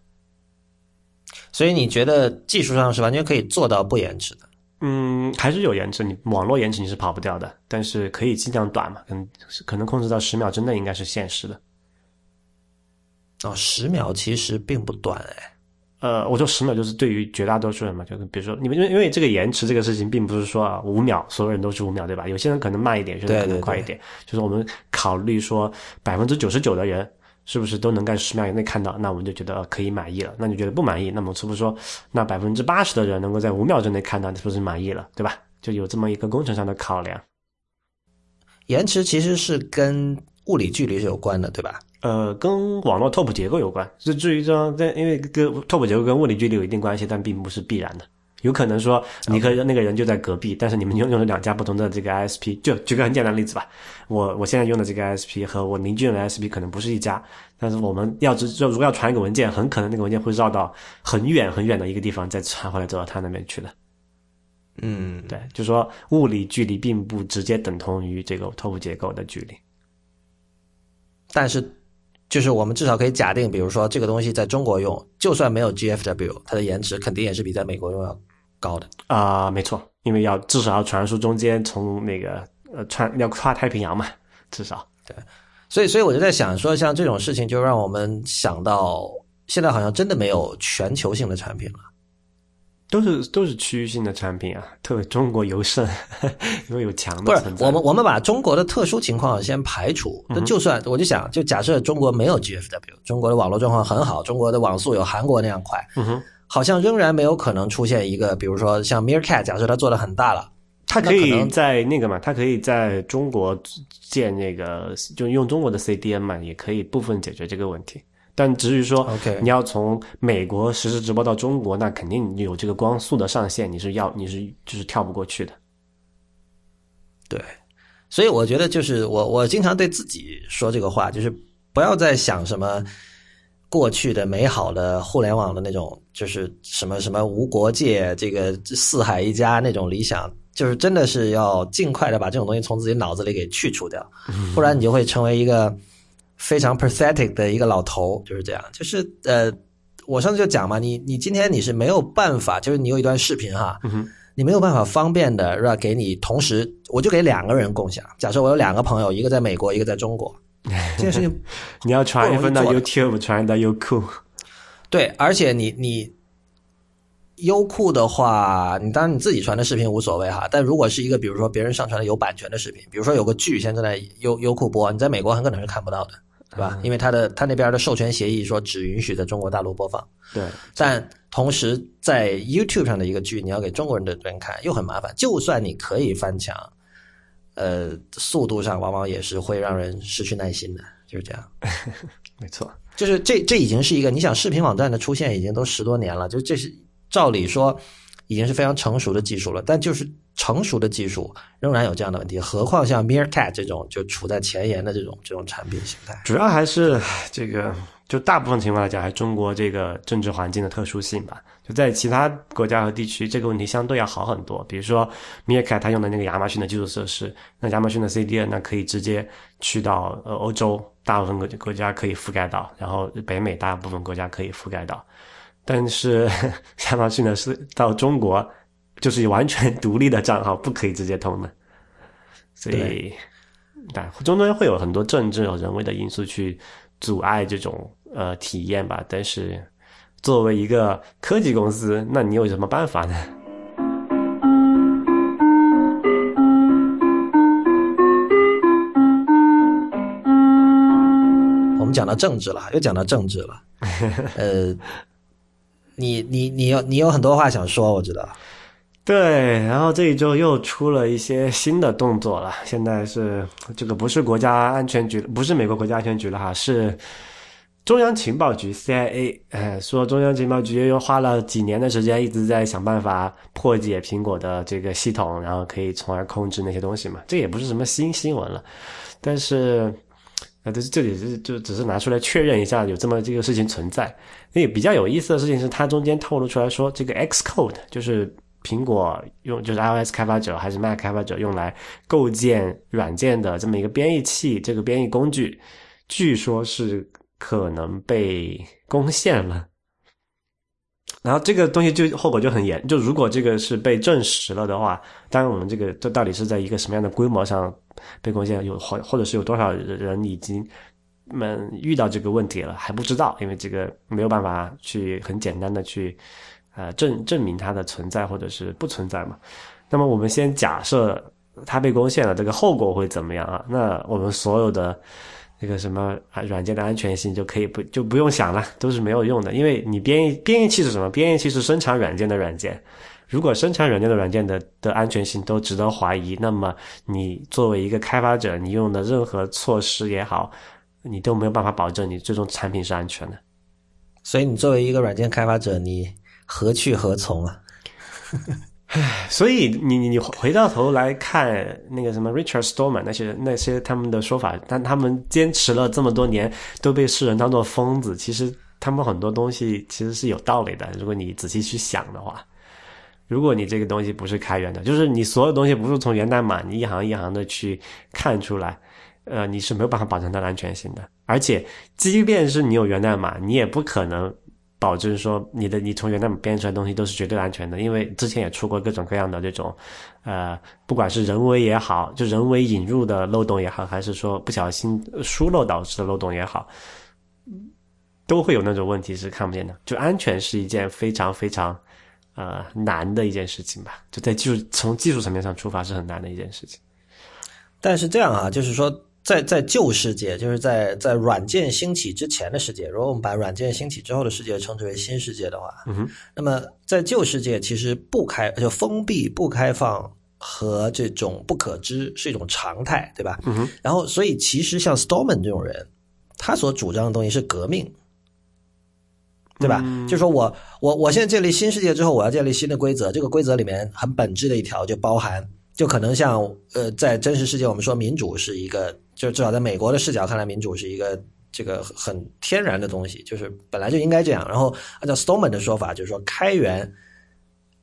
所以你觉得技术上是完全可以做到不延迟的？嗯，还是有延迟，你网络延迟你是跑不掉的，但是可以尽量短嘛，可能可能控制到十秒之内应该是现实的。哦，十秒其实并不短哎。呃，我说十秒就是对于绝大多数人嘛，就是比如说你们因为因为这个延迟这个事情，并不是说啊五秒所有人都是五秒，对吧？有些人可能慢一点，有些人可能快一点。就是我们考虑说百分之九十九的人是不是都能在十秒以内看到，那我们就觉得可以满意了。那你觉得不满意，那么是不是说那百分之八十的人能够在五秒之内看到，是不是满意了，对吧？就有这么一个工程上的考量。延迟其实是跟物理距离是有关的，对吧？呃，跟网络拓扑结构有关。就至于说，在因为跟拓扑结构跟物理距离有一定关系，但并不是必然的。有可能说，你和那个人就在隔壁，但是你们用用了两家不同的这个 ISP。就举个很简单的例子吧，我我现在用的这个 ISP 和我邻居用的 ISP 可能不是一家，但是我们要知就如果要传一个文件，很可能那个文件会绕到很远很远的一个地方再传回来走到他那边去的。嗯，对，就说物理距离并不直接等同于这个拓扑结构的距离，但是。就是我们至少可以假定，比如说这个东西在中国用，就算没有 GFW，它的延迟肯定也是比在美国用要高的啊，没错，因为要至少要传输中间从那个呃穿要跨太平洋嘛，至少对，所以所以我就在想说，像这种事情就让我们想到，现在好像真的没有全球性的产品了。都是都是区域性的产品啊，特别中国尤甚，*laughs* 因为有强的。不是我们我们把中国的特殊情况先排除，那就算我就想，就假设中国没有 GFW，中国的网络状况很好，中国的网速有韩国那样快，嗯哼，好像仍然没有可能出现一个，比如说像 Meerkat，假设它做的很大了，它可以在那个嘛，它可以在中国建那个，就用中国的 CDN 嘛，也可以部分解决这个问题。但至于说，OK，你要从美国实时直播到中国，那肯定有这个光速的上限，你是要你是就是跳不过去的。对，所以我觉得就是我我经常对自己说这个话，就是不要再想什么过去的美好的互联网的那种，就是什么什么无国界、这个四海一家那种理想，就是真的是要尽快的把这种东西从自己脑子里给去除掉，不然你就会成为一个。非常 pathetic 的一个老头就是这样，就是呃，我上次就讲嘛，你你今天你是没有办法，就是你有一段视频哈，你没有办法方便的是吧？给你同时，我就给两个人共享。假设我有两个朋友，一个在美国，一个在中国，*laughs* 这件事情你要传一份到 YouTube，传到优酷，对，而且你你优酷的话，你当然你自己传的视频无所谓哈，但如果是一个比如说别人上传的有版权的视频，比如说有个剧现在在优优酷播，你在美国很可能是看不到的。对吧？因为他的他那边的授权协议说只允许在中国大陆播放，对，但同时在 YouTube 上的一个剧，你要给中国人的人看又很麻烦。就算你可以翻墙，呃，速度上往往也是会让人失去耐心的，就是这样。*laughs* 没错，就是这这已经是一个，你想视频网站的出现已经都十多年了，就这是照理说已经是非常成熟的技术了，但就是成熟的技术仍然有这样的问题，何况像 Meerkat 这种就处在前沿的这种这种产品形态。主要还是这个，就大部分情况来讲，还中国这个政治环境的特殊性吧。就在其他国家和地区，这个问题相对要好很多。比如说 Meerkat 它用的那个亚马逊的基础设施，那亚马逊的 CDN 那可以直接去到呃欧洲大部分国国家可以覆盖到，然后北美大部分国家可以覆盖到，但是 *laughs* 亚马逊的是到中国就是完全独立的账号，不可以直接通的，所以。但中间会有很多政治和人为的因素去阻碍这种呃体验吧。但是作为一个科技公司，那你有什么办法呢？*laughs* 我们讲到政治了，又讲到政治了。呃，你你你有你有很多话想说，我知道。对，然后这一周又出了一些新的动作了。现在是这个不是国家安全局，不是美国国家安全局了哈，是中央情报局 CIA。哎，说中央情报局又花了几年的时间，一直在想办法破解苹果的这个系统，然后可以从而控制那些东西嘛。这也不是什么新新闻了，但是啊，这这里是就只是拿出来确认一下有这么这个事情存在。那比较有意思的事情是，它中间透露出来说，这个 Xcode 就是。苹果用就是 iOS 开发者还是 Mac 开发者用来构建软件的这么一个编译器，这个编译工具，据说是可能被攻陷了。然后这个东西就后果就很严，就如果这个是被证实了的话，当然我们这个这到底是在一个什么样的规模上被攻陷，有或或者是有多少人已经们遇到这个问题了还不知道，因为这个没有办法去很简单的去。呃，证证明它的存在或者是不存在嘛？那么我们先假设它被攻陷了，这个后果会怎么样啊？那我们所有的那个什么啊软件的安全性就可以不就不用想了，都是没有用的，因为你编译编译器是什么？编译器是生产软件的软件，如果生产软件的软件的的安全性都值得怀疑，那么你作为一个开发者，你用的任何措施也好，你都没有办法保证你最终产品是安全的。所以你作为一个软件开发者，你。何去何从啊？唉，所以你你你回到头来看那个什么 Richard Stallman 那些那些他们的说法，但他们坚持了这么多年，都被世人当做疯子。其实他们很多东西其实是有道理的。如果你仔细去想的话，如果你这个东西不是开源的，就是你所有东西不是从源代码你一行一行的去看出来，呃，你是没有办法保证它的安全性的。而且，即便是你有源代码，你也不可能。保证说你的你从源代码编出来的东西都是绝对安全的，因为之前也出过各种各样的这种，呃，不管是人为也好，就人为引入的漏洞也好，还是说不小心疏漏导致的漏洞也好，都会有那种问题是看不见的。就安全是一件非常非常呃难的一件事情吧，就在技术从技术层面上出发是很难的一件事情。但是这样啊，就是说。在在旧世界，就是在在软件兴起之前的世界，如果我们把软件兴起之后的世界称之为新世界的话，嗯，那么在旧世界，其实不开就封闭、不开放和这种不可知是一种常态，对吧？嗯，然后所以其实像 Stallman 这种人，他所主张的东西是革命，对吧？就说我我我现在建立新世界之后，我要建立新的规则，这个规则里面很本质的一条就包含。就可能像呃，在真实世界，我们说民主是一个，就至少在美国的视角看来，民主是一个这个很天然的东西，就是本来就应该这样。然后按照 Stallman 的说法，就是说开源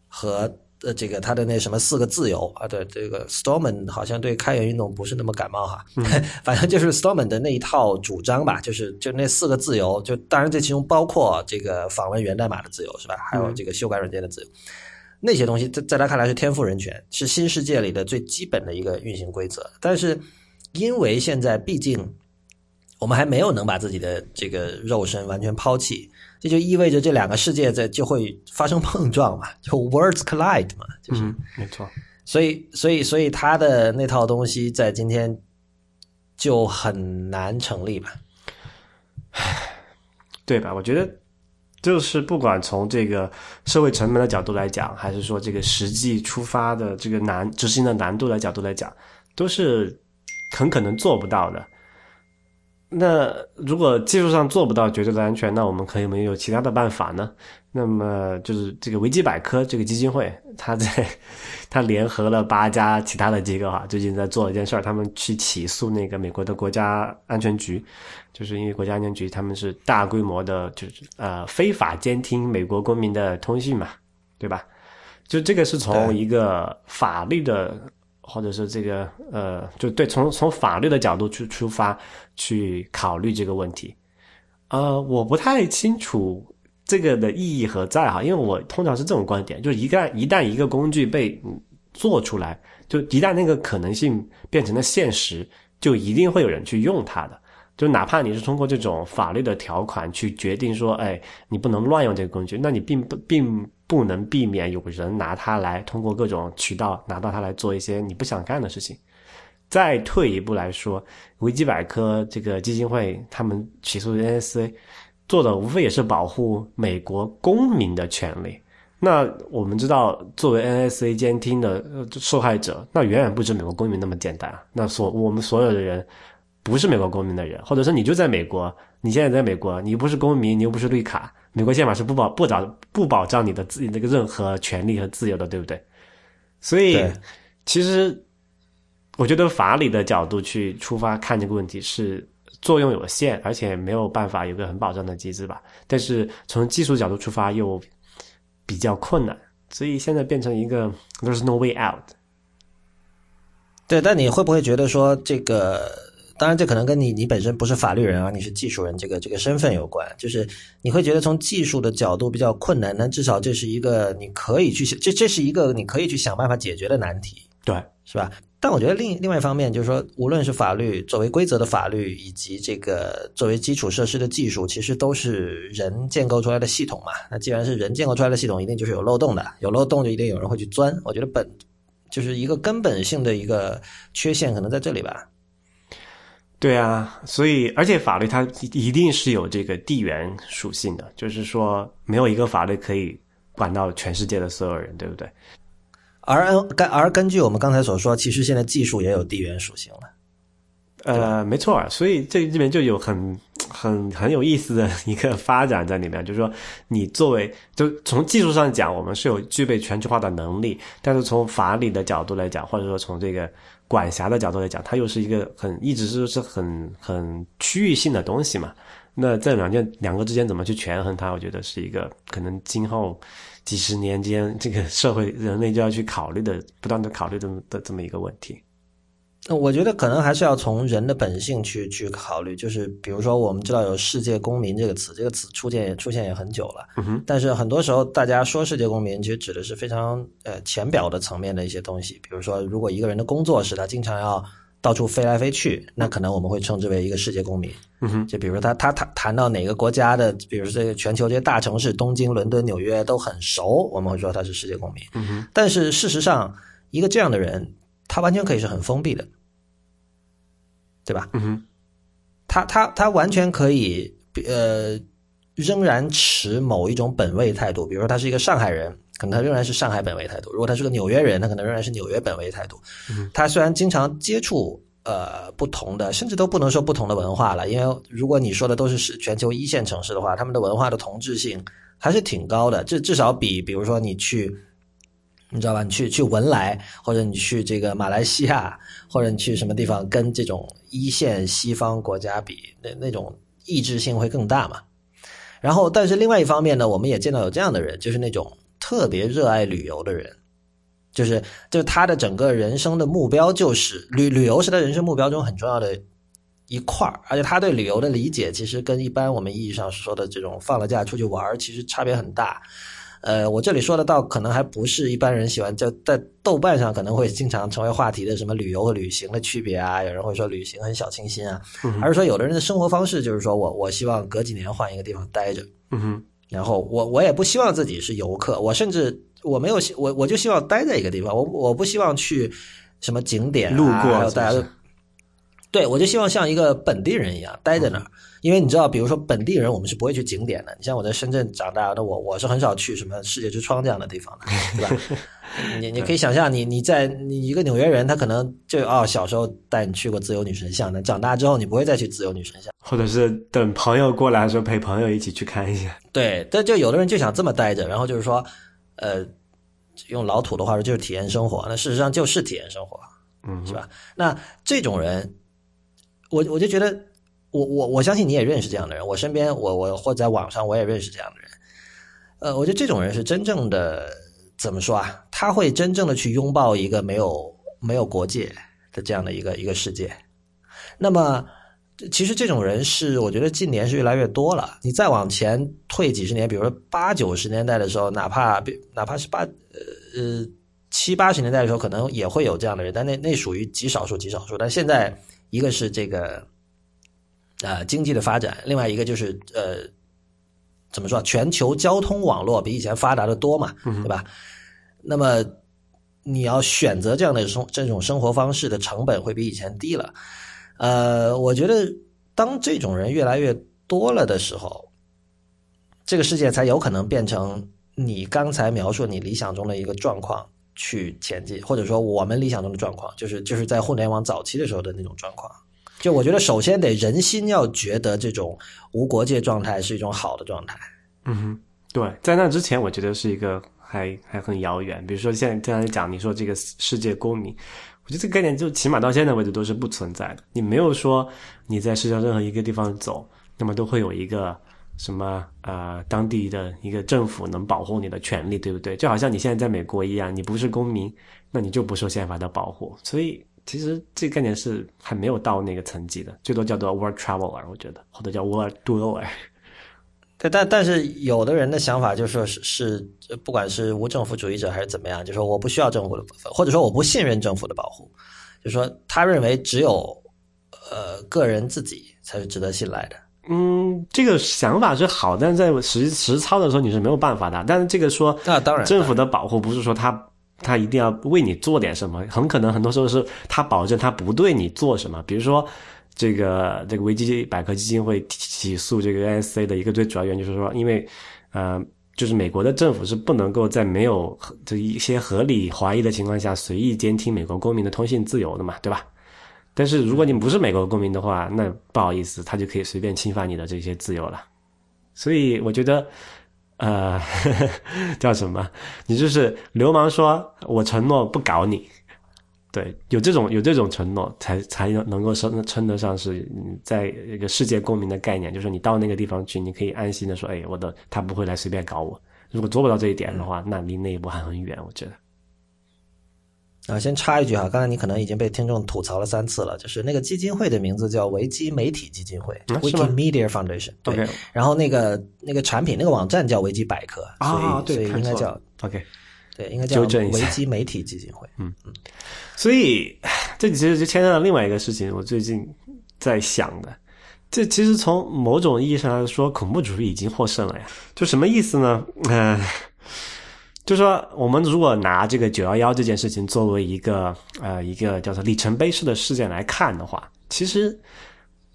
和呃这个他的那什么四个自由啊，对这个 Stallman 好像对开源运动不是那么感冒哈，*laughs* 反正就是 Stallman 的那一套主张吧，就是就那四个自由，就当然这其中包括这个访问源代码的自由是吧？还有这个修改软件的自由。那些东西在在他看来是天赋人权，是新世界里的最基本的一个运行规则。但是，因为现在毕竟我们还没有能把自己的这个肉身完全抛弃，这就意味着这两个世界在就会发生碰撞嘛，*laughs* 就 worlds collide 嘛，就是没错。所以，所以，所以他的那套东西在今天就很难成立吧。对吧？我觉得就是不管从这个社会成本的角度来讲，还是说这个实际出发的这个难执行的难度的角度来讲，都是很可能做不到的。那如果技术上做不到绝对的安全，那我们可以没有其他的办法呢？那么就是这个维基百科这个基金会，他在 *laughs* 他联合了八家其他的机构哈，最近在做一件事儿，他们去起诉那个美国的国家安全局，就是因为国家安全局他们是大规模的，就是呃非法监听美国公民的通信嘛，对吧？就这个是从一个法律的。或者是这个呃，就对，从从法律的角度去出发去考虑这个问题，呃，我不太清楚这个的意义何在哈，因为我通常是这种观点，就是一旦一旦一个工具被做出来，就一旦那个可能性变成了现实，就一定会有人去用它的。就哪怕你是通过这种法律的条款去决定说，哎，你不能乱用这个工具，那你并不并不能避免有人拿它来通过各种渠道拿到它来做一些你不想干的事情。再退一步来说，维基百科这个基金会他们起诉 NSA 做的无非也是保护美国公民的权利。那我们知道，作为 NSA 监听的受害者，那远远不止美国公民那么简单啊。那所我们所有的人。不是美国公民的人，或者说你就在美国，你现在在美国，你不是公民，你又不是绿卡，美国宪法是不保不保不保障你的自己那个任何权利和自由的，对不对？所以，其实我觉得法理的角度去出发看这个问题是作用有限，而且没有办法有个很保障的机制吧。但是从技术角度出发又比较困难，所以现在变成一个 there's no way out。对，但你会不会觉得说这个？当然，这可能跟你你本身不是法律人啊，你是技术人，这个这个身份有关。就是你会觉得从技术的角度比较困难，但至少这是一个你可以去想，这这是一个你可以去想办法解决的难题，对，是吧？但我觉得另另外一方面就是说，无论是法律作为规则的法律，以及这个作为基础设施的技术，其实都是人建构出来的系统嘛。那既然是人建构出来的系统，一定就是有漏洞的，有漏洞就一定有人会去钻。我觉得本就是一个根本性的一个缺陷，可能在这里吧。对啊，所以而且法律它一定是有这个地缘属性的，就是说没有一个法律可以管到全世界的所有人，对不对？而根而根据我们刚才所说，其实现在技术也有地缘属性了。呃，没错，所以这里面就有很很很有意思的一个发展在里面，就是说你作为就从技术上讲，我们是有具备全球化的能力，但是从法理的角度来讲，或者说从这个。管辖的角度来讲，它又是一个很一直是是很很区域性的东西嘛。那在两件两个之间怎么去权衡它？我觉得是一个可能今后几十年间这个社会人类就要去考虑的、不断的考虑这么的这么一个问题。那我觉得可能还是要从人的本性去去考虑，就是比如说我们知道有“世界公民”这个词，这个词出现也出现也很久了，但是很多时候大家说“世界公民”其实指的是非常呃浅表的层面的一些东西，比如说如果一个人的工作是他经常要到处飞来飞去，那可能我们会称之为一个世界公民。嗯哼，就比如说他他谈谈到哪个国家的，比如这个全球这些大城市，东京、伦敦、纽约都很熟，我们会说他是世界公民。嗯哼，但是事实上，一个这样的人，他完全可以是很封闭的。对吧？嗯哼，他他他完全可以呃，仍然持某一种本位态度。比如说，他是一个上海人，可能他仍然是上海本位态度；如果他是个纽约人，他可能仍然是纽约本位态度。嗯他虽然经常接触呃不同的，甚至都不能说不同的文化了，因为如果你说的都是是全球一线城市的话，他们的文化的同质性还是挺高的。至至少比比如说你去。你知道吧？你去去文莱，或者你去这个马来西亚，或者你去什么地方，跟这种一线西方国家比，那那种意志性会更大嘛。然后，但是另外一方面呢，我们也见到有这样的人，就是那种特别热爱旅游的人，就是就是他的整个人生的目标就是旅旅游是他人生目标中很重要的一块，而且他对旅游的理解其实跟一般我们意义上说的这种放了假出去玩其实差别很大。呃，我这里说的倒可能还不是一般人喜欢，在在豆瓣上可能会经常成为话题的什么旅游和旅行的区别啊？有人会说旅行很小清新啊，而是说有的人的生活方式就是说我我希望隔几年换一个地方待着，嗯哼，然后我我也不希望自己是游客，我甚至我没有我我就希望待在一个地方，我我不希望去什么景点路过大家都。对，我就希望像一个本地人一样待在那儿，因为你知道，比如说本地人，我们是不会去景点的。你像我在深圳长大，那我我是很少去什么世界之窗这样的地方的，对吧？你你可以想象，你你在你一个纽约人，他可能就哦小时候带你去过自由女神像，那长大之后你不会再去自由女神像，或者是等朋友过来的时候陪朋友一起去看一下。对，但就有的人就想这么待着，然后就是说，呃，用老土的话说就是体验生活，那事实上就是体验生活，嗯，是吧？那这种人。我我就觉得，我我我相信你也认识这样的人，我身边我我或在网上我也认识这样的人，呃，我觉得这种人是真正的怎么说啊？他会真正的去拥抱一个没有没有国界的这样的一个一个世界。那么，其实这种人是我觉得近年是越来越多了。你再往前退几十年，比如说八九十年代的时候，哪怕哪怕是八呃呃七八十年代的时候，可能也会有这样的人，但那那属于极少数极少数。但现在。一个是这个，呃，经济的发展，另外一个就是呃，怎么说？全球交通网络比以前发达的多嘛，对吧？那么你要选择这样的生这种生活方式的成本会比以前低了。呃，我觉得当这种人越来越多了的时候，这个世界才有可能变成你刚才描述你理想中的一个状况。去前进，或者说我们理想中的状况，就是就是在互联网早期的时候的那种状况。就我觉得，首先得人心要觉得这种无国界状态是一种好的状态。嗯哼，对，在那之前，我觉得是一个还还很遥远。比如说，现在这样讲，你说这个世界公民，我觉得这个概念就起码到现在为止都是不存在的。你没有说你在世界上任何一个地方走，那么都会有一个。什么呃，当地的一个政府能保护你的权利，对不对？就好像你现在在美国一样，你不是公民，那你就不受宪法的保护。所以其实这个概念是还没有到那个层级的，最多叫做 world traveler，我觉得，或者叫 world dweller。对，但但是有的人的想法就是说，是是，不管是无政府主义者还是怎么样，就说我不需要政府的，或者说我不信任政府的保护，就说他认为只有呃个人自己才是值得信赖的。嗯，这个想法是好，但是在实实操的时候你是没有办法的。但是这个说，那当然，政府的保护不是说他他一定要为你做点什么，很可能很多时候是他保证他不对你做什么。比如说，这个这个维基百科基金会起诉这个 NSA 的一个最主要原因就是说，因为呃，就是美国的政府是不能够在没有这一些合理怀疑的情况下随意监听美国公民的通信自由的嘛，对吧？但是如果你不是美国公民的话，那不好意思，他就可以随便侵犯你的这些自由了。所以我觉得，呃，*laughs* 叫什么？你就是流氓说，我承诺不搞你。对，有这种有这种承诺，才才能能够称称得上是在一个世界公民的概念。就是你到那个地方去，你可以安心的说，哎，我的他不会来随便搞我。如果做不到这一点的话，那离那一步还很远。我觉得。啊，先插一句哈，刚才你可能已经被听众吐槽了三次了，就是那个基金会的名字叫维基媒体基金会，Wikimedia Foundation。对，然后那个那个产品那个网站叫维基百科，所以所以应该叫 OK，对，应该叫维基媒体基金会。嗯嗯，所以这其实就牵涉到另外一个事情，我最近在想的，这其实从某种意义上来说，恐怖主义已经获胜了呀。就什么意思呢？嗯。就说，我们如果拿这个九幺幺这件事情作为一个呃一个叫做里程碑式的事件来看的话，其实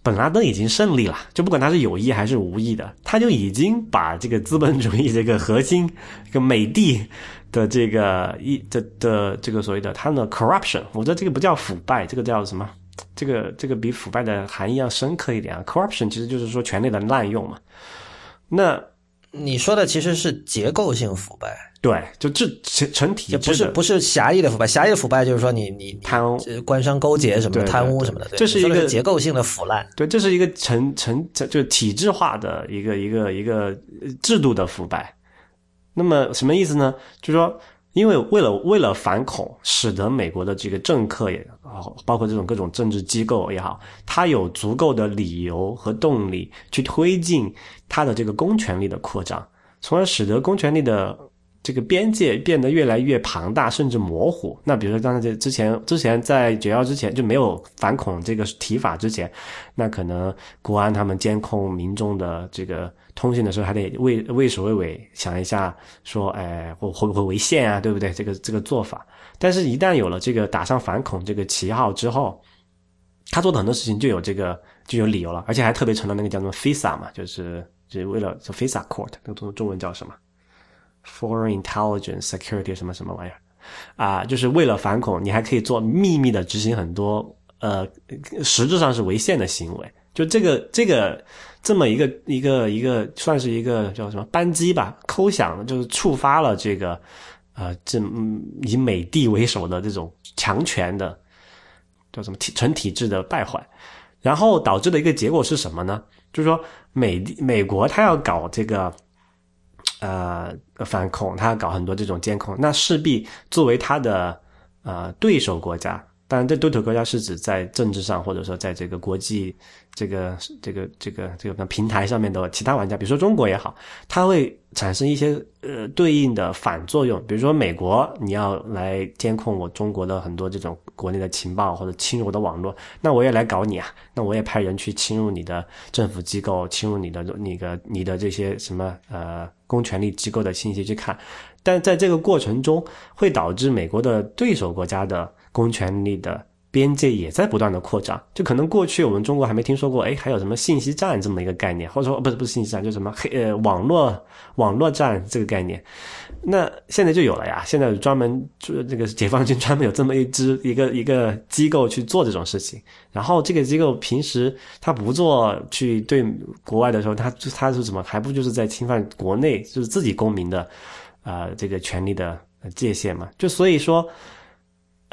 本拉登已经胜利了。就不管他是有意还是无意的，他就已经把这个资本主义这个核心，这个美帝的这个一的的这个所谓的他的 corruption，我觉得这个不叫腐败，这个叫什么？这个这个比腐败的含义要深刻一点啊。corruption 其实就是说权力的滥用嘛。那你说的其实是结构性腐败。对，就这成成体，不是不是狭义的腐败，狭义的腐败就是说你你贪污、官商勾结什么的贪污什么的，这是一个结构性的腐烂。对，这是一个成成就体制化的一个一个一个制度的腐败。那么什么意思呢？就是说，因为为了为了反恐，使得美国的这个政客也好，包括这种各种政治机构也好，他有足够的理由和动力去推进他的这个公权力的扩张，从而使得公权力的。这个边界变得越来越庞大，甚至模糊。那比如说，刚才这之前，之前在九幺之前就没有反恐这个提法之前，那可能国安他们监控民众的这个通信的时候，还得畏畏首畏尾，想一下说，哎，会会不会违宪啊？对不对？这个这个做法。但是，一旦有了这个打上反恐这个旗号之后，他做的很多事情就有这个就有理由了，而且还特别成了那个叫做 FISA 嘛，就是就是为了 FISA Court，那中中文叫什么？Foreign Intelligence Security 什么什么玩意儿啊？就是为了反恐，你还可以做秘密的执行很多呃实质上是违宪的行为。就这个这个这么一个一个一个算是一个叫什么扳机吧，扣响就是触发了这个呃这以美帝为首的这种强权的叫什么体纯体制的败坏，然后导致的一个结果是什么呢？就是说美美国他要搞这个呃反恐，他要搞很多这种监控，那势必作为他的呃对手国家。当然，这对头国家是指在政治上，或者说在这个国际这个这个这个这个平台上面的其他玩家，比如说中国也好，它会产生一些呃对应的反作用。比如说美国，你要来监控我中国的很多这种国内的情报或者侵入我的网络，那我也来搞你啊，那我也派人去侵入你的政府机构，侵入你的那个你的这些什么呃公权力机构的信息去看。但在这个过程中，会导致美国的对手国家的。公权力的边界也在不断的扩张，就可能过去我们中国还没听说过，哎，还有什么信息战这么一个概念，或者说不是不是信息战，就什么黑呃网络网络战这个概念，那现在就有了呀。现在专门就这个解放军专门有这么一支一个一个机构去做这种事情，然后这个机构平时他不做去对国外的时候，他他是怎么还不就是在侵犯国内就是自己公民的啊这个权利的界限嘛？就所以说。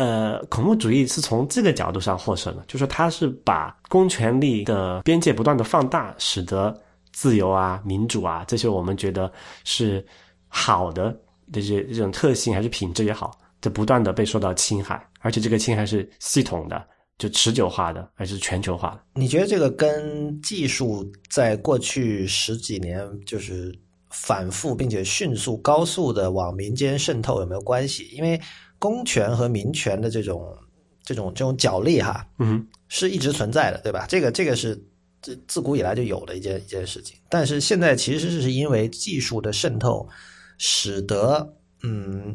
呃，恐怖主义是从这个角度上获胜的，就是它是把公权力的边界不断的放大，使得自由啊、民主啊这些我们觉得是好的这些这种特性还是品质也好，在不断的被受到侵害，而且这个侵害是系统的、就持久化的，还是全球化的。你觉得这个跟技术在过去十几年就是反复并且迅速、高速的往民间渗透有没有关系？因为公权和民权的这种、这种、这种角力，哈，嗯，是一直存在的，对吧？这个、这个是自自古以来就有的一件一件事情。但是现在其实是因为技术的渗透，使得嗯，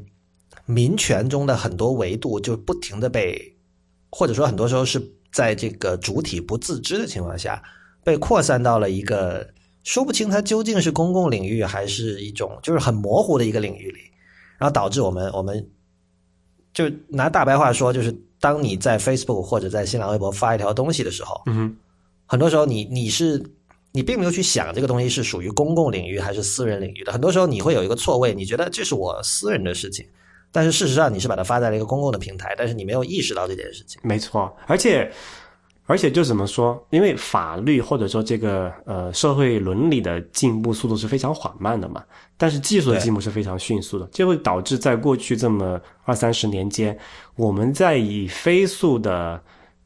民权中的很多维度就不停的被，或者说很多时候是在这个主体不自知的情况下，被扩散到了一个说不清它究竟是公共领域还是一种就是很模糊的一个领域里，然后导致我们我们。就拿大白话说，就是当你在 Facebook 或者在新浪微博发一条东西的时候，嗯，很多时候你你是你并没有去想这个东西是属于公共领域还是私人领域的。很多时候你会有一个错位，你觉得这是我私人的事情，但是事实上你是把它发在了一个公共的平台，但是你没有意识到这件事情。没错，而且。而且就怎么说？因为法律或者说这个呃社会伦理的进步速度是非常缓慢的嘛，但是技术的进步是非常迅速的，就会导致在过去这么二三十年间，我们在以飞速的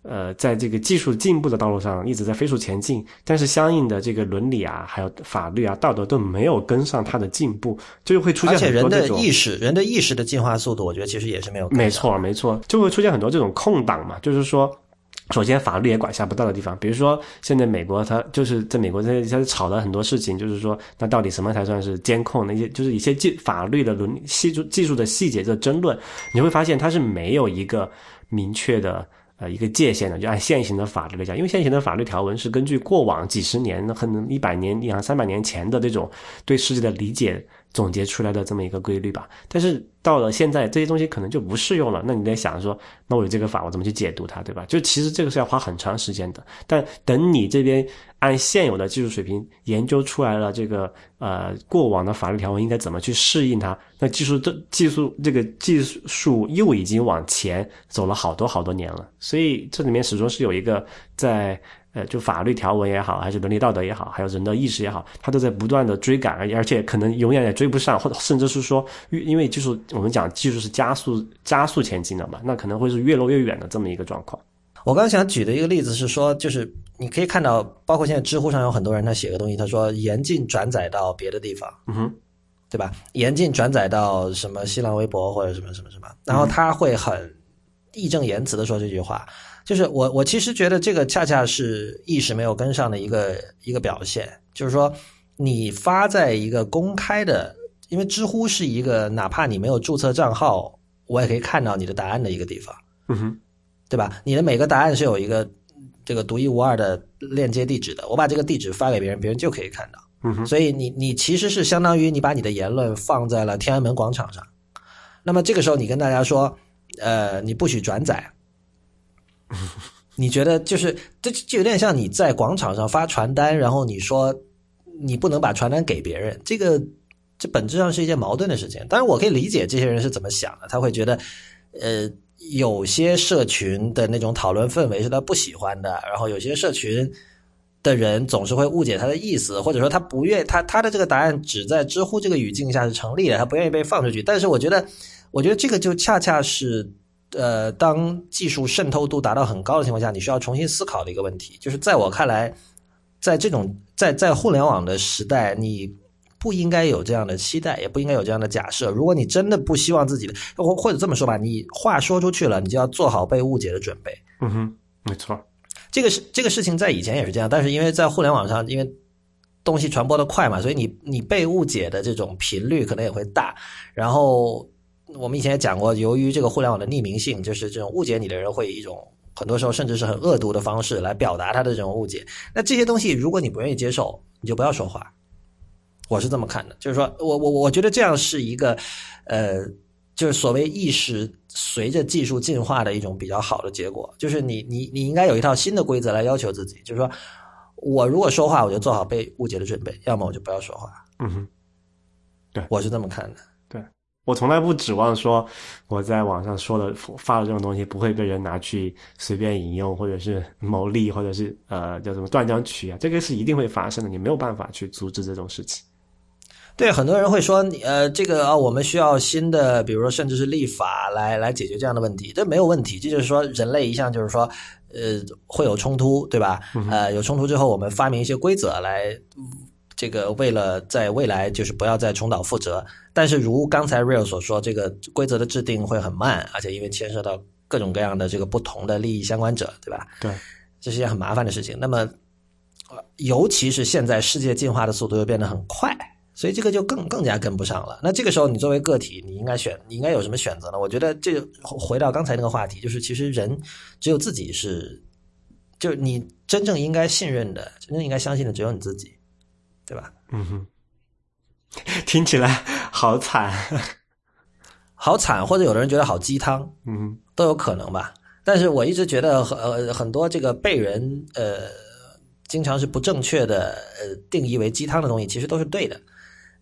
呃在这个技术进步的道路上一直在飞速前进，但是相应的这个伦理啊、还有法律啊、道德都没有跟上它的进步，就会出现很多这种。而且人的意识、人的意识的进化速度，我觉得其实也是没有。没错，没错，就会出现很多这种空档嘛，就是说。首先，法律也管辖不到的地方，比如说现在美国，它就是在美国，它它吵了很多事情，就是说，那到底什么才算是监控？那些就是一些技法律的伦技术技术的细节的争论，你会发现它是没有一个明确的呃一个界限的。就按现行的法律来讲，因为现行的法律条文是根据过往几十年、可能一百年、两三百年前的这种对世界的理解。总结出来的这么一个规律吧，但是到了现在，这些东西可能就不适用了。那你在想说，那我有这个法，我怎么去解读它，对吧？就其实这个是要花很长时间的。但等你这边按现有的技术水平研究出来了，这个呃过往的法律条文应该怎么去适应它，那技术这技术这个技术又已经往前走了好多好多年了。所以这里面始终是有一个在。呃，就法律条文也好，还是伦理道德也好，还有人的意识也好，它都在不断的追赶，而而且可能永远也追不上，或者甚至是说，因为技术，我们讲技术是加速加速前进的嘛，那可能会是越落越远的这么一个状况。我刚想举的一个例子是说，就是你可以看到，包括现在知乎上有很多人他写个东西，他说严禁转载到别的地方，嗯哼，对吧？严禁转载到什么新浪微博或者什么什么什么，然后他会很义正言辞的说这句话。就是我，我其实觉得这个恰恰是意识没有跟上的一个一个表现。就是说，你发在一个公开的，因为知乎是一个哪怕你没有注册账号，我也可以看到你的答案的一个地方，嗯哼，对吧？你的每个答案是有一个这个独一无二的链接地址的，我把这个地址发给别人，别人就可以看到。嗯哼，所以你你其实是相当于你把你的言论放在了天安门广场上，那么这个时候你跟大家说，呃，你不许转载，*laughs* 你觉得就是这就有点像你在广场上发传单，然后你说你不能把传单给别人，这个这本质上是一件矛盾的事情。当然，我可以理解这些人是怎么想的，他会觉得，呃，有些社群的那种讨论氛围是他不喜欢的，然后有些社群。的人总是会误解他的意思，或者说他不愿他他的这个答案只在知乎这个语境下是成立的，他不愿意被放出去。但是我觉得，我觉得这个就恰恰是，呃，当技术渗透度达到很高的情况下，你需要重新思考的一个问题。就是在我看来，在这种在在互联网的时代，你不应该有这样的期待，也不应该有这样的假设。如果你真的不希望自己的，或或者这么说吧，你话说出去了，你就要做好被误解的准备。嗯哼，没错。这个是这个事情在以前也是这样，但是因为在互联网上，因为东西传播的快嘛，所以你你被误解的这种频率可能也会大。然后我们以前也讲过，由于这个互联网的匿名性，就是这种误解你的人会以一种很多时候甚至是很恶毒的方式来表达他的这种误解。那这些东西如果你不愿意接受，你就不要说话。我是这么看的，就是说我我我觉得这样是一个呃。就是所谓意识随着技术进化的一种比较好的结果，就是你你你应该有一套新的规则来要求自己，就是说我如果说话，我就做好被误解的准备，要么我就不要说话。嗯哼，对，我是这么看的。对我从来不指望说我在网上说的发的这种东西不会被人拿去随便引用，或者是牟利，或者是呃叫什么断章取义啊，这个是一定会发生的，你没有办法去阻止这种事情。对，很多人会说，呃，这个啊，我们需要新的，比如说，甚至是立法来来解决这样的问题，这没有问题。这就是说，人类一向就是说，呃，会有冲突，对吧？呃，有冲突之后，我们发明一些规则来，这个为了在未来就是不要再重蹈覆辙。但是，如刚才 Real 所说，这个规则的制定会很慢，而且因为牵涉到各种各样的这个不同的利益相关者，对吧？对，这是一件很麻烦的事情。那么，尤其是现在世界进化的速度又变得很快。所以这个就更更加跟不上了。那这个时候，你作为个体，你应该选，你应该有什么选择呢？我觉得这回到刚才那个话题，就是其实人只有自己是，就是你真正应该信任的、真正应该相信的，只有你自己，对吧？嗯哼，听起来好惨，*laughs* 好惨，或者有的人觉得好鸡汤，嗯，都有可能吧。但是我一直觉得很呃很多这个被人呃经常是不正确的呃定义为鸡汤的东西，其实都是对的。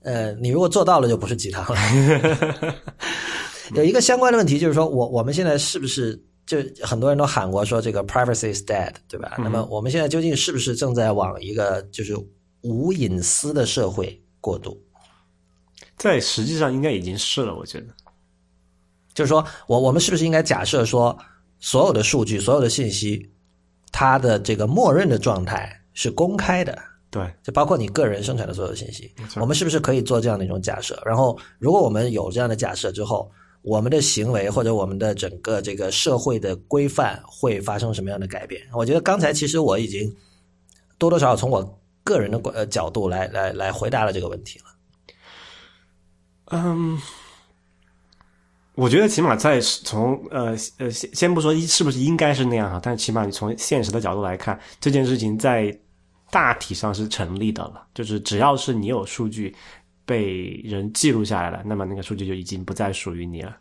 呃，你如果做到了，就不是鸡汤了。*laughs* 有一个相关的问题，就是说我我们现在是不是就很多人都喊过说这个 privacy is dead，对吧？那么我们现在究竟是不是正在往一个就是无隐私的社会过渡？在实际上应该已经是了，我觉得。就是说我我们是不是应该假设说，所有的数据、所有的信息，它的这个默认的状态是公开的？对，就包括你个人生产的所有信息，我们是不是可以做这样的一种假设？然后，如果我们有这样的假设之后，我们的行为或者我们的整个这个社会的规范会发生什么样的改变？我觉得刚才其实我已经多多少少从我个人的呃角度来来来回答了这个问题了。嗯，我觉得起码在从呃呃先先不说是不是应该是那样哈，但是起码你从现实的角度来看，这件事情在。大体上是成立的了，就是只要是你有数据被人记录下来了，那么那个数据就已经不再属于你了。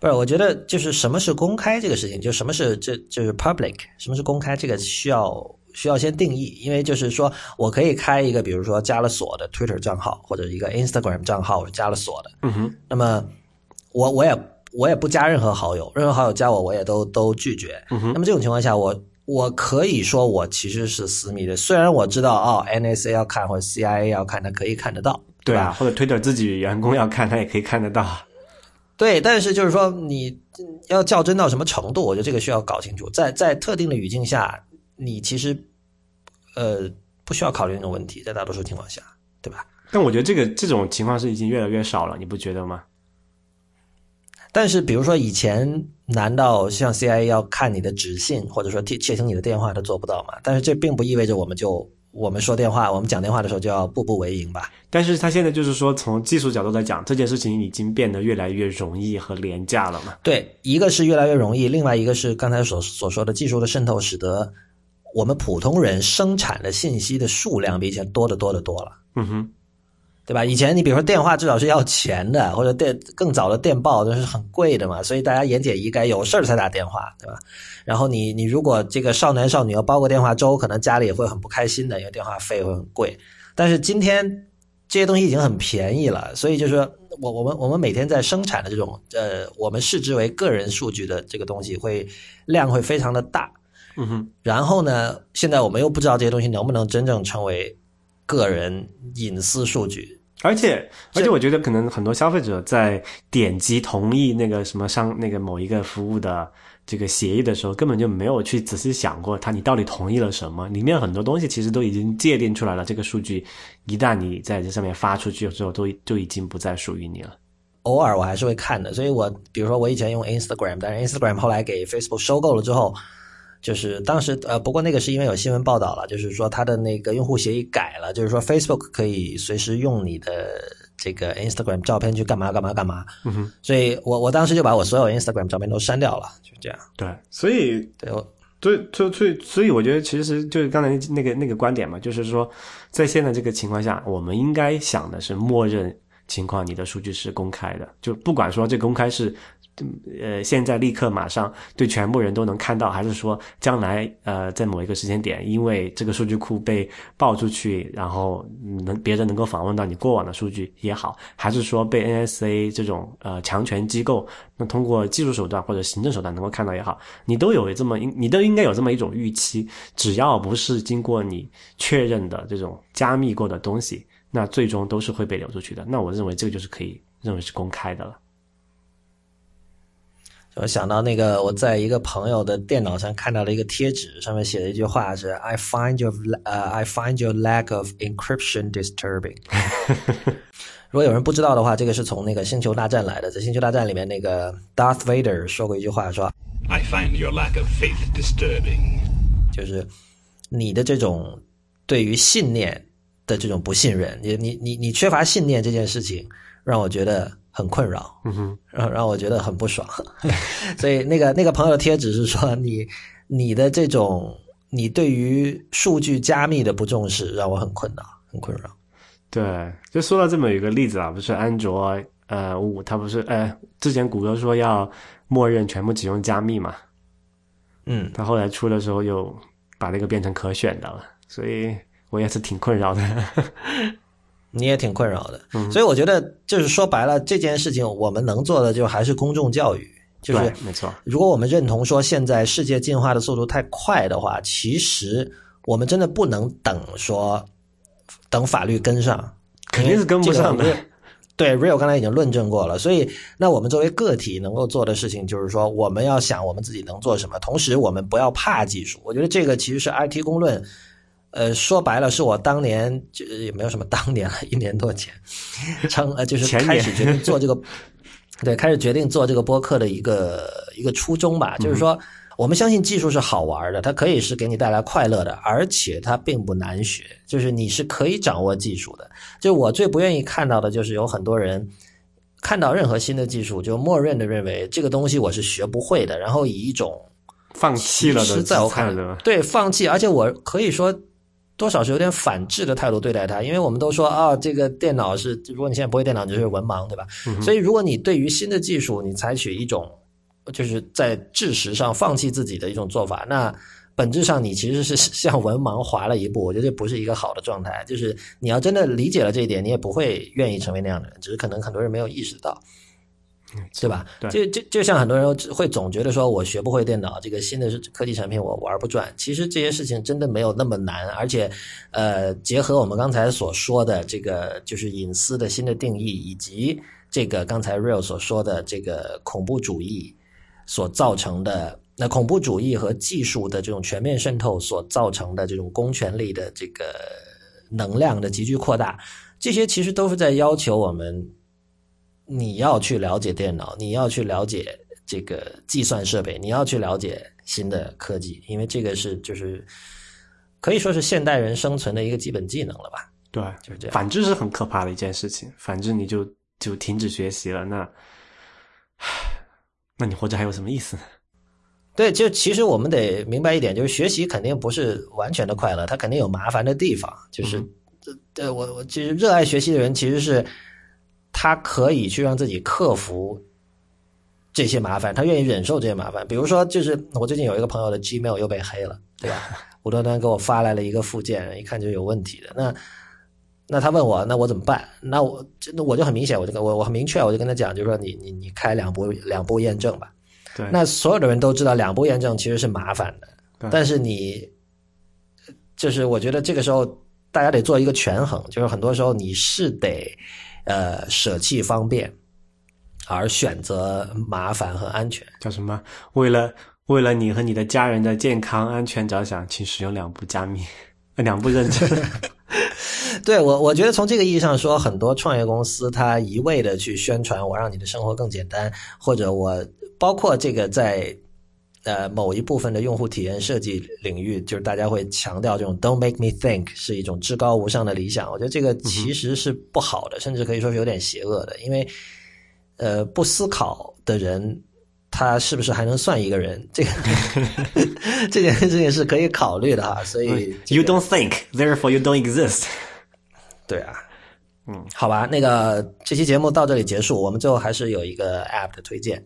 不是，我觉得就是什么是公开这个事情，就什么是这就是 public，什么是公开，这个需要需要先定义，因为就是说我可以开一个，比如说加了锁的 Twitter 账号或者一个 Instagram 账号是加了锁的，嗯哼，那么我我也我也不加任何好友，任何好友加我我也都都拒绝，嗯哼，那么这种情况下我。我可以说我其实是私密的，虽然我知道哦，NSA 要看或者 CIA 要看，他可以看得到，对啊，或者 Twitter 自己员工要看，他也可以看得到。对，但是就是说你要较真到什么程度，我觉得这个需要搞清楚。在在特定的语境下，你其实呃不需要考虑那种问题，在大多数情况下，对吧？但我觉得这个这种情况是已经越来越少了，你不觉得吗？但是，比如说以前，难道像 CIA 要看你的纸信，或者说窃窃听你的电话，他做不到吗？但是这并不意味着我们就我们说电话，我们讲电话的时候就要步步为营吧。但是他现在就是说，从技术角度来讲，这件事情已经变得越来越容易和廉价了嘛？对，一个是越来越容易，另外一个是刚才所所说的技术的渗透，使得我们普通人生产的信息的数量比以前多得多得多了。嗯哼。对吧？以前你比如说电话至少是要钱的，或者电更早的电报都是很贵的嘛，所以大家言简意赅，有事儿才打电话，对吧？然后你你如果这个少男少女要包个电话粥，可能家里也会很不开心的，因为电话费会很贵。但是今天这些东西已经很便宜了，所以就是说我我们我们每天在生产的这种呃，我们视之为个人数据的这个东西会量会非常的大，嗯哼。然后呢，现在我们又不知道这些东西能不能真正成为个人隐私数据。而且，而且，我觉得可能很多消费者在点击同意那个什么商那个某一个服务的这个协议的时候，根本就没有去仔细想过，他你到底同意了什么？里面很多东西其实都已经界定出来了。这个数据一旦你在这上面发出去之后，都就已经不再属于你了。偶尔我还是会看的，所以我比如说我以前用 Instagram，但是 Instagram 后来给 Facebook 收购了之后。就是当时呃，不过那个是因为有新闻报道了，就是说它的那个用户协议改了，就是说 Facebook 可以随时用你的这个 Instagram 照片去干嘛干嘛干嘛。嗯哼，所以我我当时就把我所有 Instagram 照片都删掉了，就这样。对，所以对，我所以所以所以我觉得其实就是刚才那个那个观点嘛，就是说在现在这个情况下，我们应该想的是默认情况，你的数据是公开的，就不管说这公开是。呃，现在立刻马上对全部人都能看到，还是说将来呃，在某一个时间点，因为这个数据库被爆出去，然后能别人能够访问到你过往的数据也好，还是说被 NSA 这种呃强权机构那通过技术手段或者行政手段能够看到也好，你都有这么你都应该有这么一种预期，只要不是经过你确认的这种加密过的东西，那最终都是会被流出去的。那我认为这个就是可以认为是公开的了。我想到那个，我在一个朋友的电脑上看到了一个贴纸，上面写了一句话是 "I find your 呃 I find your lack of encryption disturbing"。*laughs* 如果有人不知道的话，这个是从那个星球大战来的，在星球大战里面，那个 Darth Vader 说过一句话，说 "I find your lack of faith disturbing"，就是你的这种对于信念的这种不信任，你你你你缺乏信念这件事情，让我觉得。很困扰，嗯哼，让让我觉得很不爽，*laughs* 所以那个那个朋友贴纸是说你你的这种你对于数据加密的不重视，让我很困扰，很困扰。对，就说到这么一个例子啊，不是安卓呃五，它不是呃之前谷歌说要默认全部只用加密嘛，嗯，它后来出的时候又把那个变成可选的了，所以我也是挺困扰的。你也挺困扰的，所以我觉得就是说白了，这件事情我们能做的就还是公众教育，就是没错。如果我们认同说现在世界进化的速度太快的话，其实我们真的不能等说等法律跟上，肯定是跟不上的。对，Real 刚才已经论证过了，所以那我们作为个体能够做的事情就是说，我们要想我们自己能做什么，同时我们不要怕技术。我觉得这个其实是 IT 公论。呃，说白了，是我当年就也没有什么当年了，一年多前，成呃就是开始决定做这个，对，开始决定做这个播客的一个一个初衷吧。就是说，我们相信技术是好玩的，它可以是给你带来快乐的，而且它并不难学，就是你是可以掌握技术的。就我最不愿意看到的就是有很多人看到任何新的技术，就默认的认为这个东西我是学不会的，然后以一种放弃了的在我看来，对，放弃，而且我可以说。多少是有点反制的态度对待它，因为我们都说啊，这个电脑是，如果你现在不会电脑，你就是文盲，对吧？所以，如果你对于新的技术，你采取一种就是在知识上放弃自己的一种做法，那本质上你其实是向文盲滑了一步。我觉得这不是一个好的状态。就是你要真的理解了这一点，你也不会愿意成为那样的人，只是可能很多人没有意识到。对吧？就就就像很多人会总觉得说，我学不会电脑，这个新的科技产品我玩不转。其实这些事情真的没有那么难，而且，呃，结合我们刚才所说的这个就是隐私的新的定义，以及这个刚才 Real 所说的这个恐怖主义所造成的，那恐怖主义和技术的这种全面渗透所造成的这种公权力的这个能量的急剧扩大，这些其实都是在要求我们。你要去了解电脑，你要去了解这个计算设备，你要去了解新的科技，因为这个是就是可以说是现代人生存的一个基本技能了吧？对，就是这样。反之是很可怕的一件事情，反之你就就停止学习了，那，那你活着还有什么意思呢？对，就其实我们得明白一点，就是学习肯定不是完全的快乐，它肯定有麻烦的地方。就是，对我我其实热爱学习的人，其实是他可以去让自己克服这些麻烦，他愿意忍受这些麻烦。比如说，就是我最近有一个朋友的 Gmail 又被黑了，对吧？*laughs* 无端端给我发来了一个附件，一看就有问题的。那那他问我，那我怎么办？那我那我就很明显，我就跟我我很明确，我就跟他讲，就是说你你你开两步两步验证吧。对，那所有的人都知道两步验证其实是麻烦的，对但是你就是我觉得这个时候大家得做一个权衡，就是很多时候你是得呃舍弃方便，而选择麻烦和安全。叫什么？为了为了你和你的家人的健康安全着想，请使用两步加密，*laughs* 呃两步认证。*laughs* 对我，我觉得从这个意义上说，很多创业公司它一味的去宣传我让你的生活更简单，或者我包括这个在呃某一部分的用户体验设计领域，就是大家会强调这种 “Don't make me think” 是一种至高无上的理想。我觉得这个其实是不好的，甚至可以说是有点邪恶的，因为呃不思考的人。他是不是还能算一个人？这个 *laughs* 这件事情是可以考虑的哈，所以、这 You don't think, therefore you don't exist。对啊，嗯，好吧，那个这期节目到这里结束，我们最后还是有一个 App 的推荐。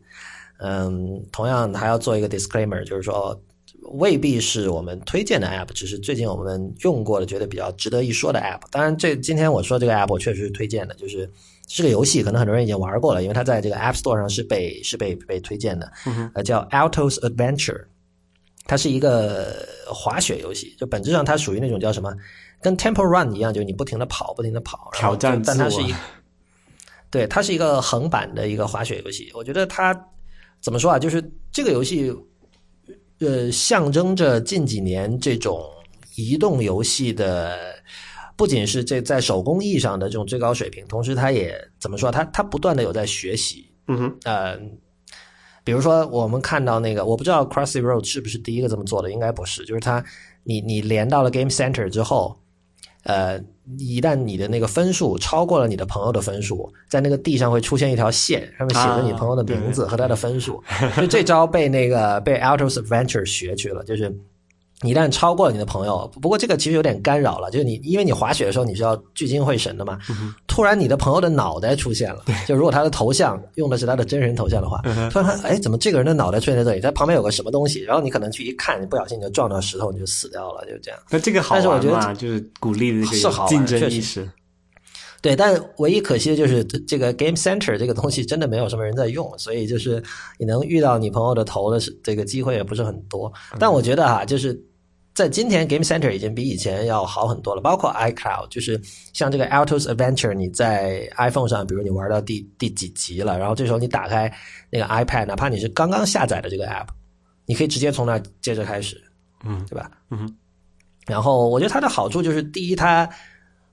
嗯，同样还要做一个 disclaimer，就是说未必是我们推荐的 App，只是最近我们用过的觉得比较值得一说的 App。当然，这今天我说这个 App 我确实是推荐的，就是是个游戏，可能很多人已经玩过了，因为它在这个 App Store 上是被是被被推荐的，呃，叫 Altos Adventure。它是一个滑雪游戏，就本质上它属于那种叫什么，跟 Temple Run 一样，就是你不停的跑，不停的跑，挑战但它是一，对，它是一个横版的一个滑雪游戏。我觉得它怎么说啊？就是这个游戏，呃，象征着近几年这种移动游戏的，不仅是这在手工艺上的这种最高水平，同时它也怎么说？它它不断的有在学习，嗯哼，呃，比如说我们看到那个，我不知道 Crossy Road 是不是第一个这么做的，应该不是。就是它，你你连到了 Game Center 之后，呃，一旦你的那个分数超过了你的朋友的分数，在那个地上会出现一条线，上面写着你朋友的名字和他的分数。就这招被那个被 Altos Adventure 学去了，就是。你一旦超过了你的朋友，不过这个其实有点干扰了，就是你因为你滑雪的时候你是要聚精会神的嘛，突然你的朋友的脑袋出现了，就如果他的头像用的是他的真人头像的话，突然哎怎么这个人的脑袋出现在这里？他旁边有个什么东西，然后你可能去一看，你不小心你就撞到石头，你就死掉了，就这样。那这个好但是我觉得玩嘛，就是鼓励这是好玩个竞争确实意识。对，但唯一可惜的就是这这个 Game Center 这个东西真的没有什么人在用，所以就是你能遇到你朋友的头的是这个机会也不是很多。但我觉得哈，就是在今天 Game Center 已经比以前要好很多了，包括 iCloud，就是像这个 Altos Adventure，你在 iPhone 上，比如你玩到第第几集了，然后这时候你打开那个 iPad，哪怕你是刚刚下载的这个 App，你可以直接从那儿接着开始，嗯对吧？嗯，然后我觉得它的好处就是，第一，它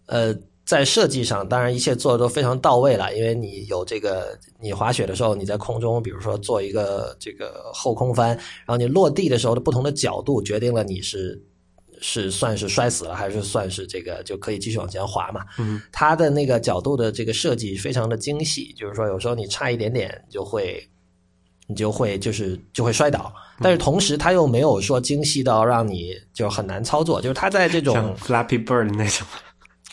呃在设计上，当然一切做的都非常到位了，因为你有这个，你滑雪的时候你在空中，比如说做一个这个后空翻，然后你落地的时候的不同的角度决定了你是是算是摔死了，还是算是这个就可以继续往前滑嘛。嗯，它的那个角度的这个设计非常的精细，就是说有时候你差一点点就会。你就会就是就会摔倒，但是同时它又没有说精细到让你就很难操作，就是它在这种像 Flappy Bird 那种。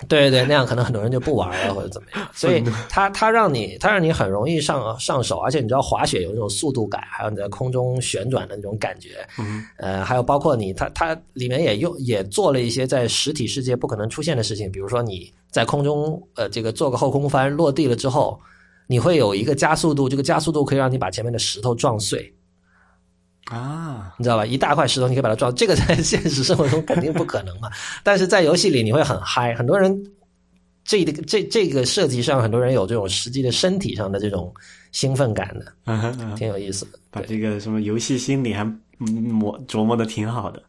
对对对，那样可能很多人就不玩了或者怎么样，*laughs* 所以它它让你它让你很容易上上手，而且你知道滑雪有那种速度感，还有你在空中旋转的那种感觉，嗯，呃，还有包括你它它里面也用也做了一些在实体世界不可能出现的事情，比如说你在空中呃这个做个后空翻落地了之后，你会有一个加速度，这个加速度可以让你把前面的石头撞碎，啊，你知道吧？一大块石头你可以把它撞，这个在现实生活中肯定不可能嘛。*laughs* 但是在游戏里你会很嗨，很多人这个这这个设计上，很多人有这种实际的身体上的这种兴奋感的，挺有意思的。把这个什么游戏心理还嗯磨琢磨的挺好的。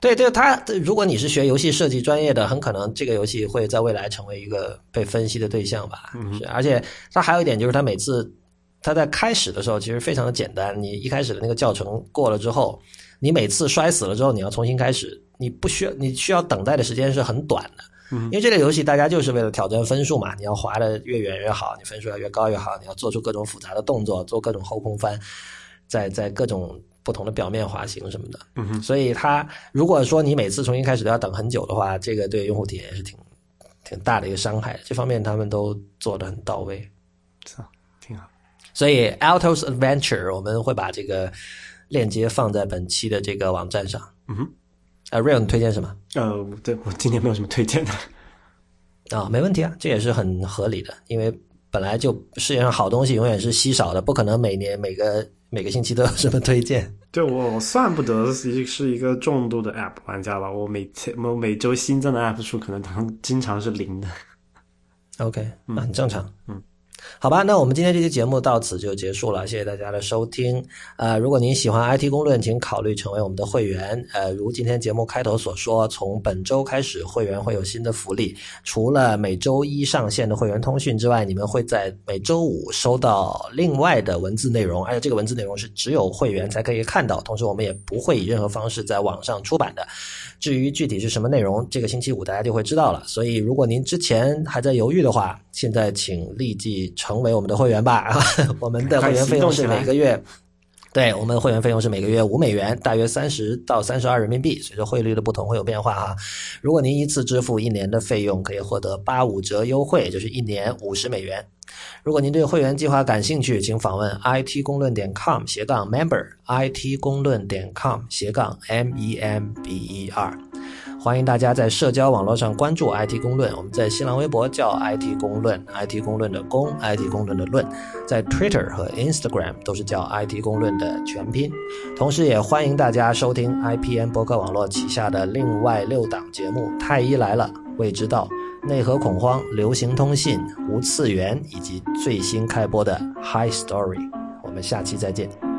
对对，他如果你是学游戏设计专业的，很可能这个游戏会在未来成为一个被分析的对象吧。是，而且它还有一点就是，它每次它在开始的时候其实非常的简单，你一开始的那个教程过了之后，你每次摔死了之后，你要重新开始，你不需要你需要等待的时间是很短的。因为这类游戏大家就是为了挑战分数嘛，你要滑的越远越好，你分数要越高越好，你要做出各种复杂的动作，做各种后空翻，在在各种不同的表面滑行什么的。嗯，所以它如果说你每次重新开始都要等很久的话，这个对用户体验也是挺挺大的一个伤害。这方面他们都做的很到位。所以 Altos Adventure 我们会把这个链接放在本期的这个网站上。嗯哼，呃 r a l 你推荐什么？呃，对我今天没有什么推荐的。啊、没问题啊，这也是很合理的，因为本来就世界上好东西永远是稀少的，不可能每年每个每个星期都有什么推荐。对我算不得是一是一个重度的 App 玩家吧，我每天我每周新增的 App 数可能常经常是零的。OK，那很正常。嗯，好吧，那我们今天这期节目到此就结束了，谢谢大家的收听。呃，如果您喜欢 IT 公论，请考虑成为我们的会员。呃，如今天节目开头所说，从本周开始，会员会有新的福利，除了每周一上线的会员通讯之外，你们会在每周五收到另外的文字内容，而且这个文字内容是只有会员才可以看到，同时我们也不会以任何方式在网上出版的。至于具体是什么内容，这个星期五大家就会知道了。所以，如果您之前还在犹豫的话，现在请立即成为我们的会员吧。*laughs* 我们的会员费用是每个月，对我们会员费用是每个月五美元，大约三十到三十二人民币，随着汇率的不同会有变化哈。如果您一次支付一年的费用，可以获得八五折优惠，就是一年五十美元。如果您对会员计划感兴趣，请访问 it 公论点 com 斜杠 member，it 公论点 com 斜杠 m e m b e r。欢迎大家在社交网络上关注 IT 公论，我们在新浪微博叫 IT 公论，IT 公论的公，IT 公论的论，在 Twitter 和 Instagram 都是叫 IT 公论的全拼。同时，也欢迎大家收听 IPN 博客网络旗下的另外六档节目《太医来了》《未知道》。内核恐慌、流行通信、无次元以及最新开播的 High Story，我们下期再见。